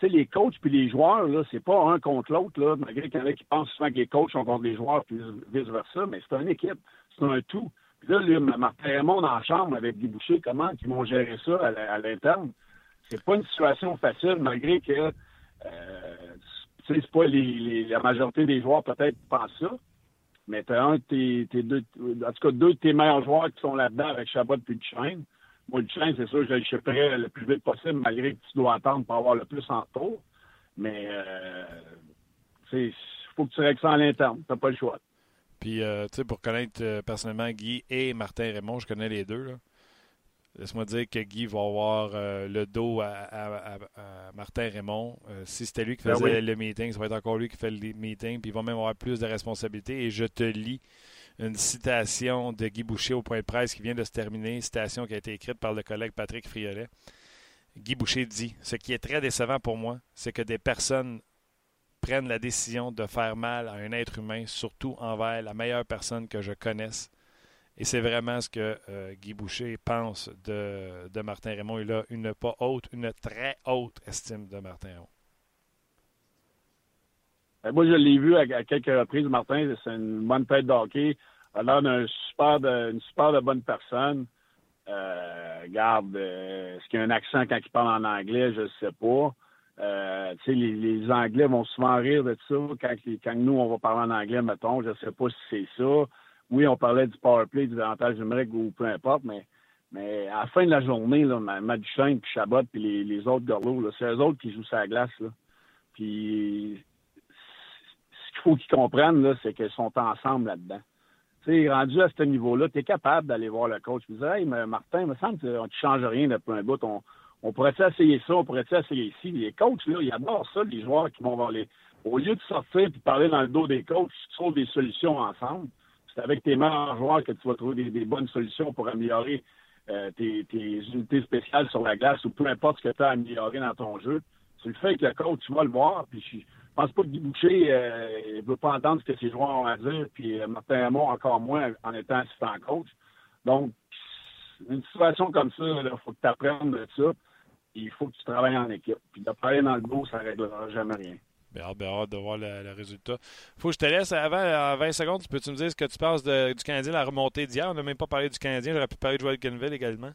Les coachs puis les joueurs, là, c'est pas un contre l'autre, malgré qu'il y en a qui pensent souvent que les coachs sont contre les joueurs puis vice-versa, mais c'est une équipe, c'est un tout. Là, lui, Martin Raymond la chambre avec Guy Boucher, comment ils vont gérer ça à, à l'interne? C'est pas une situation facile, malgré que euh, c'est pas les, les- la majorité des joueurs peut-être pensent ça. Mais tu as un de tes, deux, en tout cas deux de tes meilleurs joueurs qui sont là-dedans avec Chabot et Duchesne. Moi, Duchesne, c'est sûr, je le chipperais le plus vite possible, malgré que tu dois attendre pour avoir le plus en tour. Mais euh, il faut que tu règles ça à l'interne. T'as pas le choix. Puis, euh, tu sais, pour connaître euh, personnellement Guy et Martin Raymond, je connais les deux. Laisse-moi dire que Guy va avoir euh, le dos à, à- à- à Martin Raymond. Si c'était lui qui Ben faisait oui. le meeting, ça va être encore lui qui fait le meeting. Puis il va même avoir plus de responsabilités. Et je te lis une citation de Guy Boucher au point de presse qui vient de se terminer. Citation qui a été écrite par le collègue Patrick Friolet. Guy Boucher dit Ce qui est très décevant pour moi, c'est que des personnes prennent la décision de faire mal à un être humain, surtout envers la meilleure personne que je connaisse. Et c'est vraiment ce que euh, Guy Boucher pense de, Martin Raymond. Il a une pas haute, une très haute estime de Martin Raymond. Ben, moi, je l'ai vu à, quelques reprises, Martin. C'est une bonne tête de hockey. Il a l'air super de, une super de bonne personne. Euh, regarde, euh, est-ce qu'il y a un accent quand il parle en anglais? Je ne sais pas. Euh, les, les Anglais vont souvent rire de ça quand, nous, on va parler en anglais, mettons. Je ne sais pas si c'est ça. Oui, on parlait du power play, du avantage numérique ou peu importe, mais, à la fin de la journée, là, Ma- Matt Duchesne, puis Chabot, puis les, autres gorlots, c'est eux autres qui jouent la glace. Puis ce qu'il faut qu'ils comprennent, c'est qu'ils sont ensemble là-dedans. Tu sais, rendu à ce niveau-là, tu es capable d'aller voir le coach et dire Hey, mais Martin, il me semble que tu ne changes rien depuis un bout. On, on pourrait-tu essayer ça, on pourrait-tu essayer ci? Les coachs, là, ils adorent ça, les joueurs qui vont voir les. Au lieu de sortir et parler dans le dos des coachs, tu trouves des solutions ensemble. C'est avec tes meilleurs joueurs que tu vas trouver des, bonnes solutions pour améliorer euh, tes, unités spéciales sur la glace ou peu importe ce que tu as à améliorer dans ton jeu. Tu le fais avec le coach, tu vas le voir. Puis je pense pas que Guy Boucher euh, veut pas entendre ce que ses joueurs ont à dire, puis euh, Martin Raymond encore moins en étant assistant coach. Donc, une situation comme ça, il faut que tu apprennes de ça. Il faut que tu travailles en équipe. Puis de parler dans le dos, ça ne réglera jamais rien. Bien hâte, bien hâte de voir le, le résultat. faut que je te laisse avant, en 20 secondes, tu peux-tu me dire ce que tu penses de- du Canadien, la remontée d'hier? On n'a même pas parlé du Canadien, j'aurais pu parler de Joel Kenville également.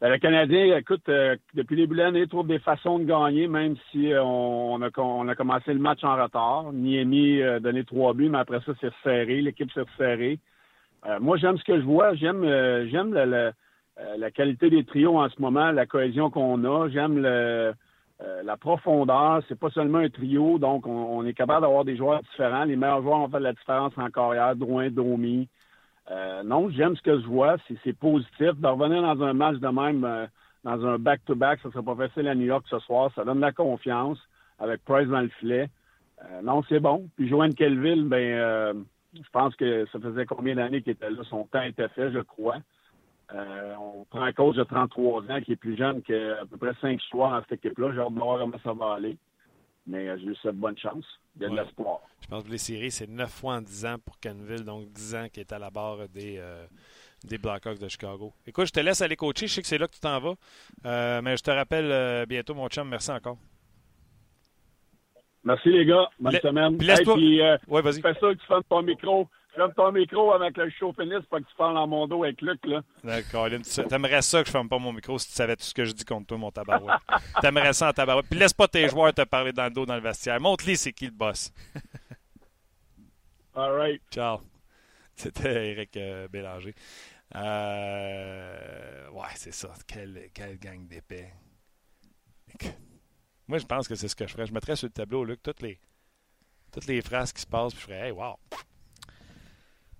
Ben, le Canadien, écoute, euh, depuis le début de l'année, trouve des façons de gagner, même si euh, on, a, on a commencé le match en retard. Niemi a donné trois buts, mais après ça, c'est resserré. L'équipe s'est resserrée. Euh, moi, j'aime ce que je vois. J'aime euh, j'aime le- le- euh, la qualité des trios en ce moment, la cohésion qu'on a. J'aime euh, la profondeur. C'est pas seulement un trio, donc on, est capable d'avoir des joueurs différents. Les meilleurs joueurs ont fait la différence en carrière. Drouin, Domi. Euh, non, j'aime ce que je vois. C'est, positif. De revenir dans un match de même, dans un back-to-back, ça ne sera pas facile à New York ce soir. Ça donne la confiance avec Price dans le filet. Non, c'est bon. Puis Joanne Kelville, ben, je pense que ça faisait combien d'années qu'il était là? Son temps était fait, je crois. Euh, on prend un coach de 33 ans qui est plus jeune qu'à peu près 5 soirs dans cette équipe-là. J'ai hâte de voir comment ça va aller. Mais euh, je lui souhaite bonne chance. Il y a de Ouais. l'espoir. Je pense que les séries, c'est 9 fois en 10 ans pour Canville, donc 10 ans qui est à la barre des, euh, des Blackhawks de Chicago. Écoute, je te laisse aller coacher. Je sais que c'est là que tu t'en vas. Euh, mais je te rappelle bientôt, mon chum. Merci encore. Merci les gars. Bonne La- semaine. laisse-toi- puis, euh, Oui, vas-y. fais ça que tu fermes ton micro. Ferme ton micro avec le chauffeuniste pour que tu parles dans mon dos avec Luc, là. D'accord, T'aimerais ça que je ferme pas mon micro si tu savais tout ce que je dis contre toi, mon tabarouette. T'aimerais ça en tabarouette. Puis laisse pas tes joueurs te parler dans le dos dans le vestiaire. Montre-les c'est qui le boss. All right. Ciao. C'était Eric euh, Bélanger. Euh, ouais, c'est ça. Quelle, quelle gang d'épais. Moi, je pense que c'est ce que je ferais. Je mettrais sur le tableau, Luc, toutes les, toutes les phrases qui se passent, puis je ferais, hey, wow!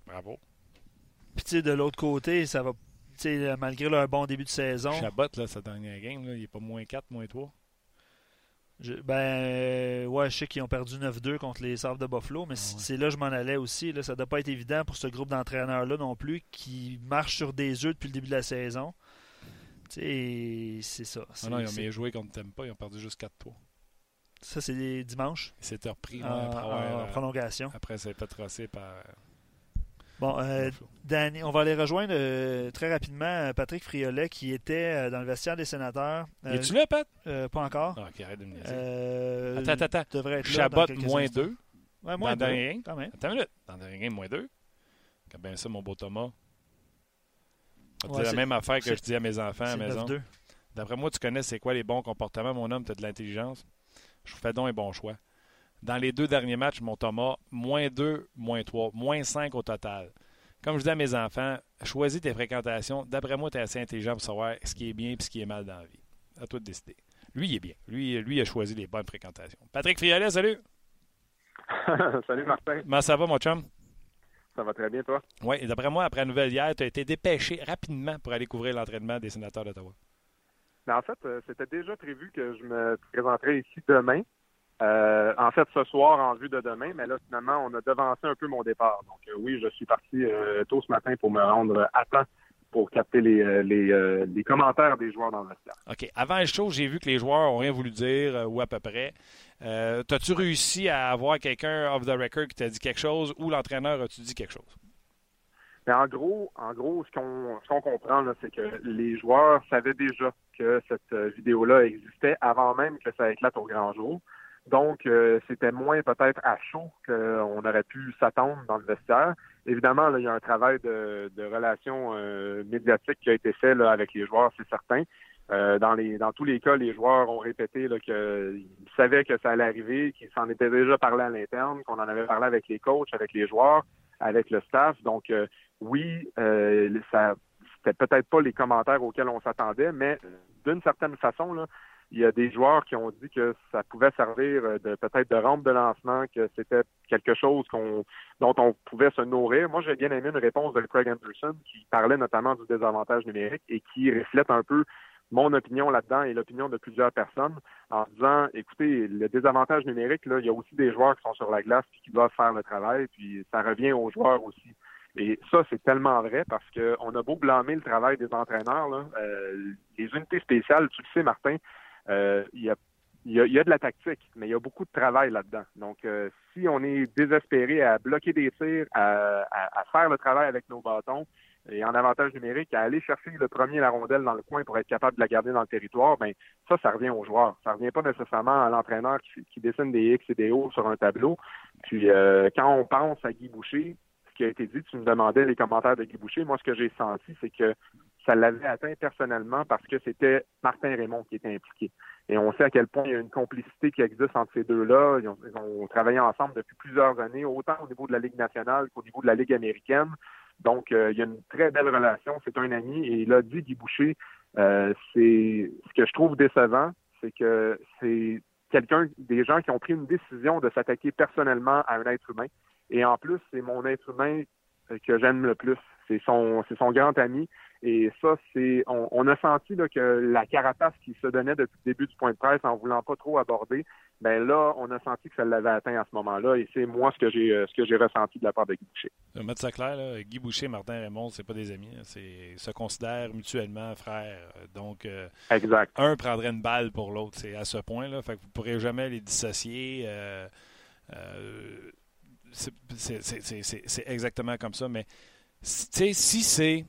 Bravo. Puis, tu sais, de l'autre côté, ça va. Malgré leur bon début de saison. Chabot, là, sa dernière game, là, il n'est pas moins 4, moins 3. ben, euh, ouais, je sais qu'ils ont perdu 9-2 contre les Sabres de Buffalo, mais Ah c'est là que je m'en allais aussi. Là, ça ne doit pas être évident pour ce groupe d'entraîneurs-là non plus qui marche sur des œufs depuis le début de la saison. C'est ça. Ah non, ils ont mieux joué contre Tempa, ils ont perdu juste 4-3. Ça, c'est dimanche. S'étaient repris en, en, en prolongation. Après, ça a été tracé par. Bon, euh, Danny, on va aller rejoindre euh, très rapidement Patrick Friolet qui était euh, dans le vestiaire des sénateurs. Es-tu là, Pat? pas encore. Ah, ok, arrête de me dire. attends, attends, attends. Devrait être Chabot, là moins 2. Ouais, moins 2. Quand même. Attends une minute. Dans le dernier game, moins 2. Quand bien ça, mon beau Thomas. C'est Ouais, la même affaire que je dis à mes enfants à la maison. 9-2. D'après moi, tu connais c'est quoi les bons comportements, mon homme, tu as de l'intelligence. Je fais donc un bon choix. Dans les deux derniers matchs, mon Thomas, moins 2, moins 3, moins 5 au total. Comme je dis à mes enfants, choisis tes fréquentations. D'après moi, tu es assez intelligent pour savoir ce qui est bien et ce qui est mal dans la vie. À toi de décider. Lui, il est bien. Lui, lui a choisi les bonnes fréquentations. Patrick Friolet, salut. salut Martin. Comment ça va, mon chum? Ça va très bien, toi? Oui, et d'après moi, après la nouvelle hier, tu as été dépêché rapidement pour aller couvrir l'entraînement des sénateurs d'Ottawa. Mais en fait, euh, c'était déjà prévu que je me présenterais ici demain. Euh, en fait, ce soir, en vue de demain, mais là, finalement, on a devancé un peu mon départ. Donc, euh, oui, je suis parti euh, tôt ce matin pour me rendre à temps pour capter les, les, les, commentaires des joueurs dans le vestiaire. OK. Avant le show, j'ai vu que les joueurs n'ont rien voulu dire, ou à peu près. T'as-tu réussi à avoir quelqu'un off the record qui t'a dit quelque chose, ou l'entraîneur a-tu dit quelque chose? Mais en gros, en gros, ce qu'on ce qu'on comprend, c'est que les joueurs savaient déjà que cette vidéo-là existait avant même que ça éclate au grand jour. Donc, euh, c'était moins peut-être à chaud qu'on aurait pu s'attendre dans le vestiaire. Évidemment, là, il y a un travail de, de relations euh, médiatiques qui a été fait là, avec les joueurs, c'est certain. Euh, dans, les, dans tous les cas, les joueurs ont répété qu'ils savaient que ça allait arriver, qu'ils s'en étaient déjà parlé à l'interne, qu'on en avait parlé avec les coachs, avec les joueurs, avec le staff. Donc, oui, ça c'était peut-être pas les commentaires auxquels on s'attendait, mais d'une certaine façon, là, il y a des joueurs qui ont dit que ça pouvait servir de peut-être de rampe de lancement, que c'était quelque chose qu'on dont on pouvait se nourrir. Moi, j'ai bien aimé une réponse de Craig Anderson qui parlait notamment du désavantage numérique et qui reflète un peu mon opinion là-dedans et l'opinion de plusieurs personnes en disant écoutez, le désavantage numérique, là, il y a aussi des joueurs qui sont sur la glace et qui doivent faire le travail, puis ça revient aux joueurs aussi. Et ça, c'est tellement vrai parce qu'on a beau blâmer le travail des entraîneurs, là, euh, les unités spéciales, tu le sais, Martin, euh, il, y a, il, y a, il, y a, de la tactique, mais il y a beaucoup de travail là-dedans. Donc, euh, si on est désespéré à bloquer des tirs, à, à, à, faire le travail avec nos bâtons et en avantage numérique, à aller chercher le premier la rondelle dans le coin pour être capable de la garder dans le territoire, ben ça, ça revient aux joueurs. Ça revient pas nécessairement à l'entraîneur qui, qui, dessine des X et des O sur un tableau. Puis, euh, quand on pense à Guy Boucher, ce qui a été dit, tu me demandais les commentaires de Guy Boucher. Moi, ce que j'ai senti, c'est que ça l'avait atteint personnellement parce que c'était Martin Raymond qui était impliqué. Et on sait à quel point il y a une complicité qui existe entre ces deux-là. Ils ont, travaillé ensemble depuis plusieurs années, autant au niveau de la Ligue nationale qu'au niveau de la Ligue américaine. Donc, euh, il y a une très belle relation. C'est un ami. Et il a dit, Guy Boucher, euh, c'est ce que je trouve décevant, c'est que c'est quelqu'un, des gens qui ont pris une décision de s'attaquer personnellement à un être humain. Et en plus, c'est mon être humain que j'aime le plus. C'est son, c'est son grand ami. Et ça, c'est, on, on, a senti là, que la carapace qui se donnait depuis le début du point de presse en voulant pas trop aborder, ben là, on a senti que ça l'avait atteint à ce moment-là. Et c'est moi ce que j'ai, ce que j'ai ressenti de la part de Guy Boucher. Je vais mettre ça clair, là. Guy Boucher, Martin Raymond, c'est pas des amis. C'est, se considèrent mutuellement frères. Donc, euh, exact. un prendrait une balle pour l'autre. C'est à ce point là. Fait que vous pourrez jamais les dissocier. Euh, euh, c'est exactement comme ça. Mais si c'est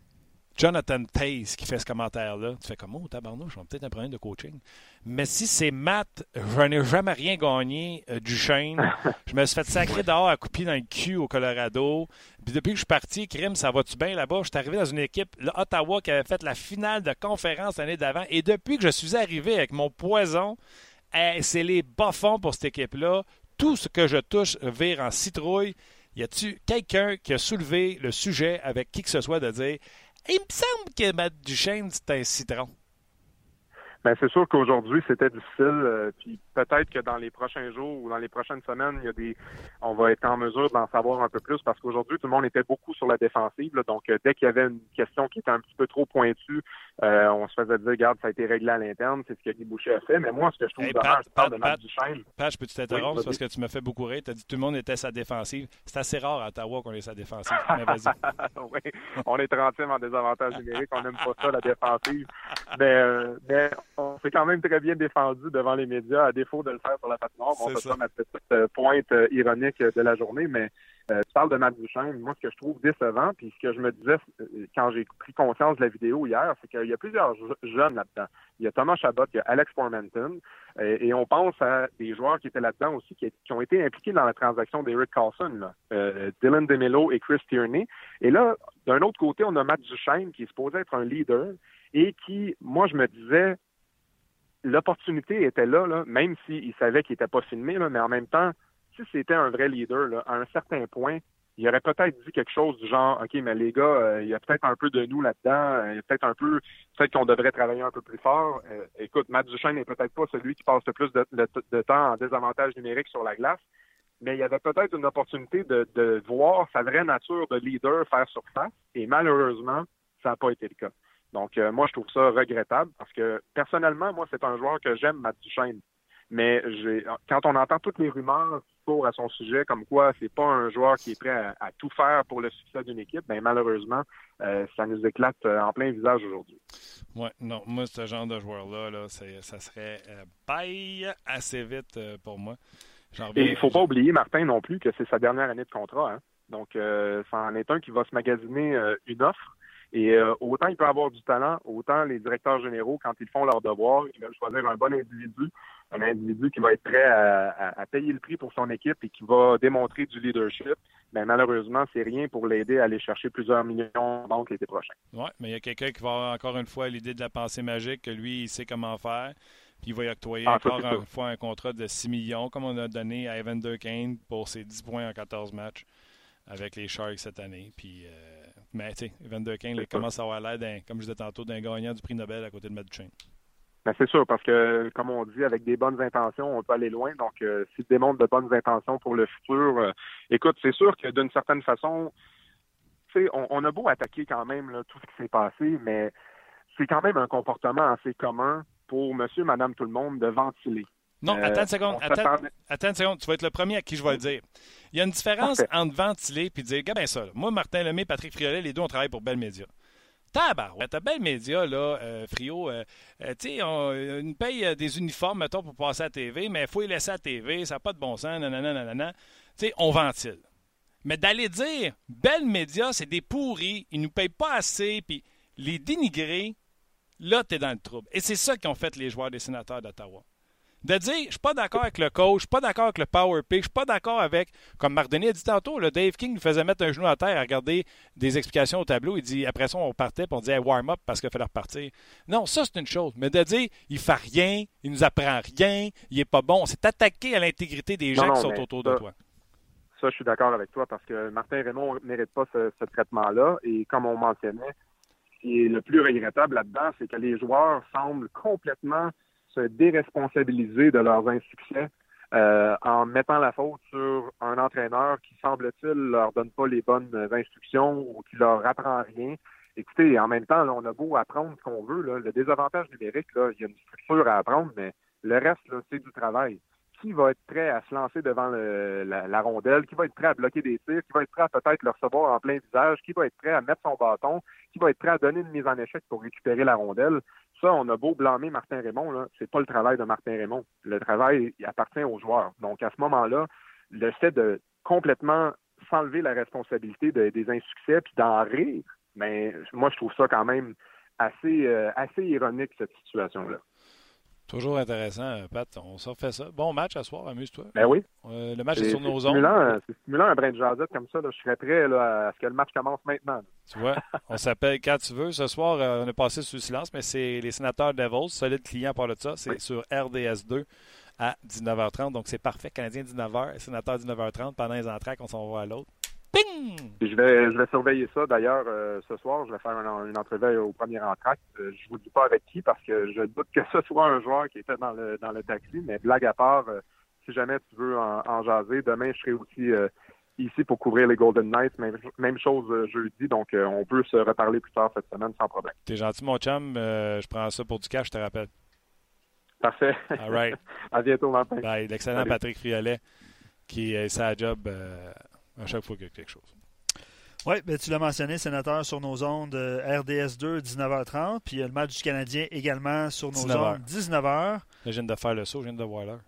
Jonathan Pace qui fait ce commentaire-là, tu fais comme, oh, tabarnouche, a peut-être un problème de coaching. Mais si c'est Matt, je n'ai jamais rien gagné euh, du Shane. je me suis fait sacrer dehors à couper dans le cul au Colorado. Puis depuis que je suis parti, Crime, ça va-tu bien là-bas? Je suis arrivé dans une équipe, l'Ottawa, qui avait fait la finale de conférence l'année d'avant. Et depuis que je suis arrivé avec mon poison, eh, c'est les bas pour cette équipe-là. Tout ce que je touche vire en citrouille. Y a-tu quelqu'un qui a soulevé le sujet avec qui que ce soit de dire il me semble que Matt Duchesne, c'est un citron. Ben, c'est sûr qu'aujourd'hui, c'était difficile. Euh, puis peut-être que dans les prochains jours ou dans les prochaines semaines, il y a des, on va être en mesure d'en savoir un peu plus parce qu'aujourd'hui, tout le monde était beaucoup sur la défensive. donc, euh, dès qu'il y avait une question qui était un petit peu trop pointue, euh, on se faisait dire, regarde, ça a été réglé à l'interne, c'est ce que Guy Boucher a fait. Mais moi, ce que je trouve dommage, je parle de Matt Duchesne. Pat, je peux t'interrompre? Parce que tu me fais beaucoup rire. Tu as dit tout le monde était sa défensive. C'est assez rare à Ottawa qu'on ait sa défensive. Mais vas-y. oui, on est 30e en désavantage numérique. On n'aime pas ça, la défensive. Mais, mais on s'est quand même très bien défendu devant les médias, à défaut de le faire sur la patinoire. On ça ma petite euh, pointe euh, ironique de la journée, mais euh, tu parles de Matt Duchesne. Moi, ce que je trouve décevant, puis ce que je me disais quand j'ai pris conscience de la vidéo hier, c'est qu'il y a plusieurs jeunes là-dedans. Il y a Thomas Chabot, il y a Alex Formanton, et, on pense à des joueurs qui étaient là-dedans aussi, qui, ont été impliqués dans la transaction d'Eric Carlson, Dylan DeMello et Chris Tierney. Et là, d'un autre côté, on a Matt Duchesne, qui est supposé être un leader, et qui, moi, je me disais, l'opportunité était là, là même s'il savait qu'il n'était pas filmé, mais en même temps, si c'était un vrai leader, à un certain point, il aurait peut-être dit quelque chose du genre OK, mais les gars, euh, il y a peut-être un peu de nous là-dedans, euh, il y a peut-être un peu peut-être qu'on devrait travailler un peu plus fort. Euh, écoute, Matt Duchesne n'est peut-être pas celui qui passe le plus de, temps en désavantage numérique sur la glace, mais il y avait peut-être une opportunité de, de voir sa vraie nature de leader faire surface, et malheureusement, ça n'a pas été le cas. Donc, euh, moi, je trouve ça regrettable parce que personnellement, moi, c'est un joueur que j'aime, Matt Duchesne. Mais quand on entend toutes les rumeurs pour à son sujet, comme quoi c'est pas un joueur qui est prêt à, tout faire pour le succès d'une équipe, ben malheureusement, euh, ça nous éclate euh, en plein visage aujourd'hui. Oui, non, moi, ce genre de joueur-là, là, ça serait euh, assez vite pour moi. Et il ne faut pas oublier, Martin, non plus, que c'est sa dernière année de contrat. Hein. Donc, ça en est un qui va se magasiner une offre et euh, autant il peut avoir du talent, autant les directeurs généraux, quand ils font leur devoir, ils veulent choisir un bon individu, un individu qui va être prêt à, payer le prix pour son équipe et qui va démontrer du leadership. Mais malheureusement, c'est rien pour l'aider à aller chercher plusieurs millions de banque l'été prochain. Oui, mais il y a quelqu'un qui va avoir encore une fois l'idée de la pensée magique, que lui, il sait comment faire. Puis il va y octroyer ah, encore une fois un contrat de 6 millions, comme on a donné à Evander Kane pour ses 10 points en 14 matchs avec les Sharks cette année. Puis. Euh, mais tu sais, Evander Kane commence à avoir l'air, comme je disais tantôt, d'un gagnant du prix Nobel à côté de Matt Duchesne. Ben, c'est sûr, parce que, comme on dit, avec des bonnes intentions, on peut aller loin. Donc, euh, s'il démontre de bonnes intentions pour le futur, euh, écoute, c'est sûr que d'une certaine façon, tu sais, on, a beau attaquer quand même tout ce qui s'est passé, mais c'est quand même un comportement assez commun pour monsieur, madame, tout le monde de ventiler. Non, euh, attends une seconde. Attends, une seconde. Tu vas être le premier à qui je vais le dire. Il y a une différence entre ventiler et dire, regarde bien ça. Moi, Martin Lemay, Patrick Friolet, les deux, on travaille pour Belle Média. Tabarouette, t'as Belle Média, là, euh, Frio, euh, tu sais, on, une paye des uniformes, mettons, pour passer à la TV, mais il faut les laisser à la TV, ça n'a pas de bon sens, nanana, nanana. Tu sais, on ventile. Mais d'aller dire, Belle Média, c'est des pourris, ils nous payent pas assez, puis les dénigrer, là, t'es dans le trouble. Et c'est ça qu'ont fait les joueurs des sénateurs d'Ottawa de dire je suis pas d'accord avec le coach, je suis pas d'accord avec le power pick, je suis pas d'accord avec, comme Denis a dit tantôt, le Dave King nous faisait mettre un genou à terre à regarder des explications au tableau. Il dit après ça, on partait puis on disait warm up parce qu'il fallait repartir. Non, ça c'est une chose. Mais de dire il fait rien, il nous apprend rien, il est pas bon, c'est attaquer à l'intégrité des gens qui sont autour de toi. Ça, je suis d'accord avec toi parce que Martin Raymond ne mérite pas ce, ce traitement-là. Et comme on mentionnait, ce qui est le plus regrettable là-dedans, c'est que les joueurs semblent complètement se déresponsabiliser de leurs insuccès euh, en mettant la faute sur un entraîneur qui, semble-t-il, leur donne pas les bonnes instructions ou qui leur apprend rien. Écoutez, en même temps, on a beau apprendre ce qu'on veut. le désavantage numérique, il y a une structure à apprendre, mais le reste, c'est du travail. Qui va être prêt à se lancer devant la, rondelle? Qui va être prêt à bloquer des tirs? Qui va être prêt à peut-être le recevoir en plein visage? Qui va être prêt à mettre son bâton? Qui va être prêt à donner une mise en échec pour récupérer la rondelle? Ça, on a beau blâmer Martin Raymond, là, c'est pas le travail de Martin Raymond. Le travail il appartient aux joueurs. Donc, à ce moment-là, le fait de complètement s'enlever la responsabilité des insuccès puis d'en rire, Mais moi, je trouve ça quand même assez, euh, assez ironique, cette situation-là. Toujours intéressant, Pat. On s'en fait ça. Bon match à soir, amuse-toi. Ben oui. Euh, le match est, sur nos ondes. C'est stimulant un brin de jasette comme ça. Là. Je serais prêt là, à ce que le match commence maintenant. là. Tu vois, on s'appelle quand tu veux. Ce soir, euh, on est passé sous le silence, mais c'est les sénateurs Devils, solide client par de ça. C'est Oui. sur RDS2 à 19h30. Donc c'est parfait. Canadien 19h, sénateur 19h30. Pendant les entraques, on s'en va à l'autre. Ping! Je vais, je vais surveiller ça. D'ailleurs, euh, ce soir, je vais faire une, une entrevue au premier entraque. Euh, je vous dis pas avec qui parce que je doute que ce soit un joueur qui était dans le, dans le taxi. Mais blague à part, euh, si jamais tu veux en, en jaser, demain, je serai aussi euh, ici pour couvrir les Golden Knights. Même, même chose euh, jeudi. Donc, euh, on peut se reparler plus tard cette semaine sans problème. T'es gentil, mon chum. Euh, je prends ça pour du cash, je te rappelle. Parfait. All right. à bientôt, Martin. Bye. L'excellent. Patrick Friolet qui est sa job euh, à chaque fois qu'il y a quelque chose. Oui, ben, tu l'as mentionné, sénateur sur nos ondes euh, RDS2, 19h30. Puis il y a le match du Canadien également sur nos 19 heures. ondes, 19h. Là, je viens de faire le saut, je viens de voir l'heure.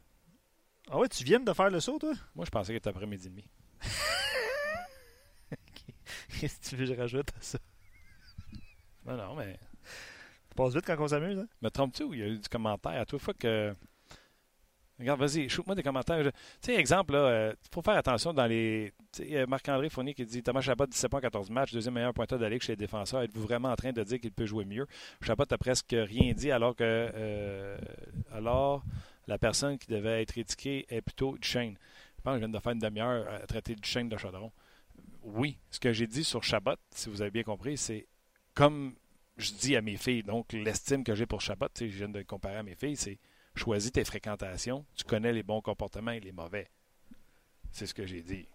Ah ouais, tu viens de faire le saut, toi? Moi, je pensais qu'il était après-midi et demi. Qu'est-ce que tu veux que je rajoute à ça? Non, non, mais. Ça passe vite quand on s'amuse, hein? Me trompes-tu ou il y a eu du commentaire? À toute fois que. Regarde, vas-y, shoot-moi des commentaires. Tu sais, exemple, il faut faire attention dans les. Euh, Marc-André Fournier qui dit Thomas Chabot, 17 points, 14 matchs, deuxième meilleur pointeur de la chez les défenseurs. Êtes-vous vraiment en train de dire qu'il peut jouer mieux? Chabot a presque rien dit alors que. euh, alors, la personne qui devait être étiquée est plutôt Duchesne. Je pense que je viens de faire une demi-heure à traiter Duchesne de Chaudron. Oui, ce que j'ai dit sur Chabot, si vous avez bien compris, c'est comme je dis à mes filles, donc l'estime que j'ai pour Chabot, je viens de le comparer à mes filles, c'est choisis tes fréquentations, tu connais les bons comportements et les mauvais. C'est ce que j'ai dit.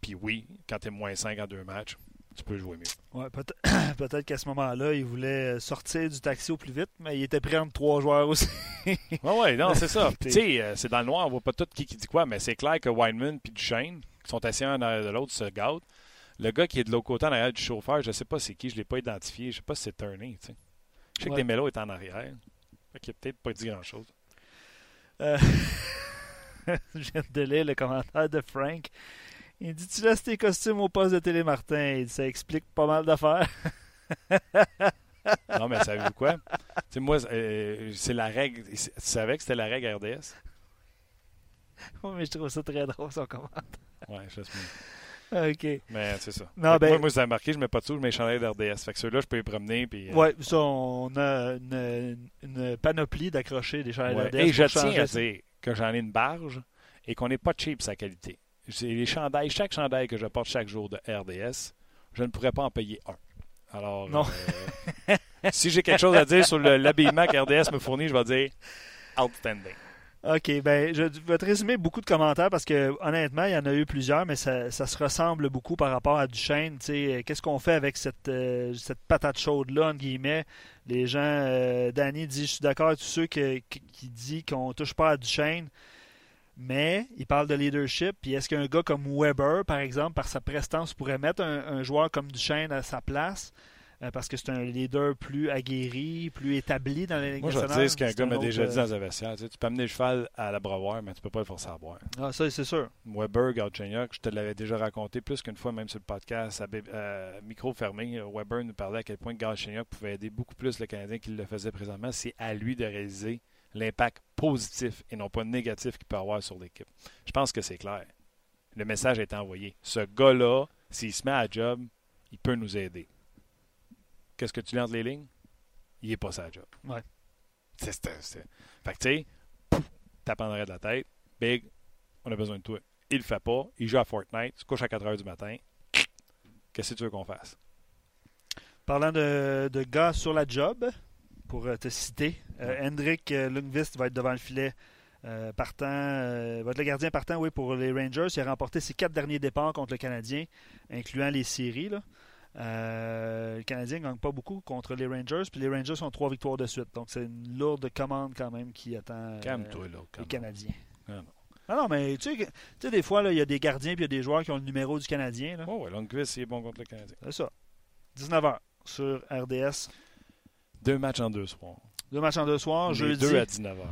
Puis oui, quand tu es moins 5 en deux matchs, tu peux jouer mieux. Ouais, peut- peut-être qu'à ce moment-là, il voulait sortir du taxi au plus vite, mais il était pris entre trois joueurs aussi. Oui, oui, non, c'est ça. Tu sais, euh, c'est dans le noir, on voit pas tout qui, qui dit quoi, mais c'est clair que Weinman et Duchesne, qui sont assis un en arrière de l'autre, se gâtent. Le gars qui est de l'autre côté en arrière du chauffeur, je sais pas c'est qui, je l'ai pas identifié, je sais pas si c'est Turney, tu sais. Je sais Ouais. que Desmelo est en arrière. Fait qu'il a peut-être pas dit grand-chose. Euh, je viens de lire le commentaire de Frank. Il dit Tu laisses tes costumes au poste de Télé Martin. Il dit, Ça explique pas mal d'affaires. Non, mais savez-vous quoi? tu sais, moi, euh, c'est la règle. Tu savais que c'était la règle RDS? Ouais, mais je trouve ça très drôle, son commentaire. Ouais, je sais. OK. Mais c'est ça. Non, ben- Moi, moi, vous avez marqué, je mets pas de sous, je mets les chandails d'RDS. Fait que ceux-là, je peux les promener. Puis, euh, Ouais, ça, on a une, une panoplie d'accrochés des chandails ouais. d'RDS Et je tiens à dire que j'en ai une barge et qu'on n'est pas cheap sa qualité. Les chandails, chaque chandail que je porte chaque jour de RDS, je ne pourrais pas en payer un. Alors, Non. euh, si j'ai quelque chose à dire sur le- l'habillement que RDS me fournit, je vais dire outstanding. OK, ben je vais te résumer beaucoup de commentaires parce que honnêtement, il y en a eu plusieurs, mais ça, se ressemble beaucoup par rapport à Duchesne. Sais, Qu'est-ce qu'on fait avec cette, euh, cette patate chaude-là, entre guillemets? Les gens, euh, Danny dit, je suis d'accord avec tous ceux qui, dit qu'on touche pas à Duchesne, mais il parle de leadership. Puis est-ce qu'un gars comme Weber, par exemple, par sa prestance, pourrait mettre un joueur comme Duchesne à sa place? Euh, parce que c'est un leader plus aguerri, plus établi dans la Ligue Moi, je vais te dire ce qu'un gars m'a déjà euh, dit dans un vestiaire. Tu, sais, tu peux amener le cheval à l'abreuvoir, mais tu peux pas le forcer à boire. Ah, ça, c'est sûr. Weber, Galchenyuk, je te l'avais déjà raconté plus qu'une fois, même sur le podcast, à, à micro fermé. euh, Weber nous parlait à quel point Galchenyuk pouvait aider beaucoup plus le Canadien qu'il le faisait présentement. C'est à lui de réaliser l'impact positif et non pas négatif qu'il peut avoir sur l'équipe. Je pense que c'est clair. Le message a été envoyé. Ce gars-là, s'il se met à job, il peut nous aider. Qu'est-ce que tu lis entre les lignes? Il n'est pas sa job. Ouais. C'est, c'est, c'est- Fait que, tu sais, en arrière de la tête. Big, on a besoin de toi. Il le fait pas. Il joue à Fortnite. Il se couche à 4 heures du matin. Qu'est-ce que tu veux qu'on fasse? Parlant de, de gars sur la job, pour euh, te citer, euh, Hendrik euh, Lundqvist va être devant le filet euh, partant, euh, va être le gardien partant oui, pour les Rangers. Il a remporté ses quatre derniers départs contre le Canadien, incluant les séries. là. Euh, le Canadien ne gagne pas beaucoup contre les Rangers, puis les Rangers ont trois victoires de suite. Donc c'est une lourde commande quand même qui attend euh, Calme-toi, là. les. Canadiens. Ah, non. Ah non, mais tu sais, que- tu sais, des fois, il y a des gardiens puis il y a des joueurs qui ont le numéro du Canadien. là. Oh, ouais, Lundqvist, il est bon contre le Canadien. C'est ça. 19h sur RDS. Deux matchs en deux soirs. Deux matchs en deux soirs. Les Jeudi. deux à 19h.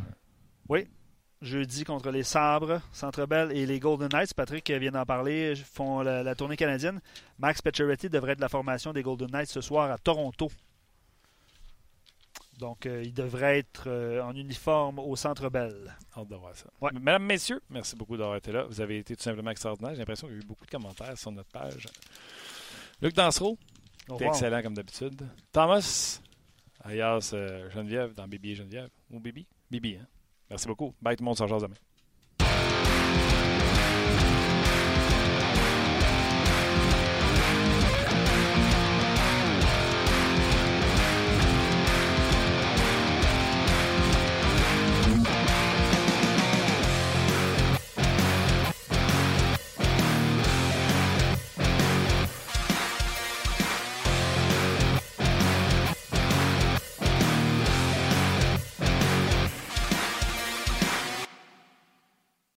Jeudi contre les Sabres, Centre Bell et les Golden Knights. Patrick vient d'en parler, font la, la, tournée canadienne. Max Pacioretty devrait être de la formation des Golden Knights ce soir à Toronto. Donc, euh, il devrait être euh, en uniforme au Centre Bell. Hâte de voir ça. Ouais. Mesdames, messieurs, merci beaucoup d'avoir été là. Vous avez été tout simplement extraordinaire. J'ai l'impression qu'il y a eu beaucoup de commentaires sur notre page. Luc Dansereau, excellent comme d'habitude. Thomas, alias euh, Geneviève, dans Bibi et Geneviève. Ou Bibi? Bibi, hein? Merci beaucoup. Bye tout le monde, rejoint demain.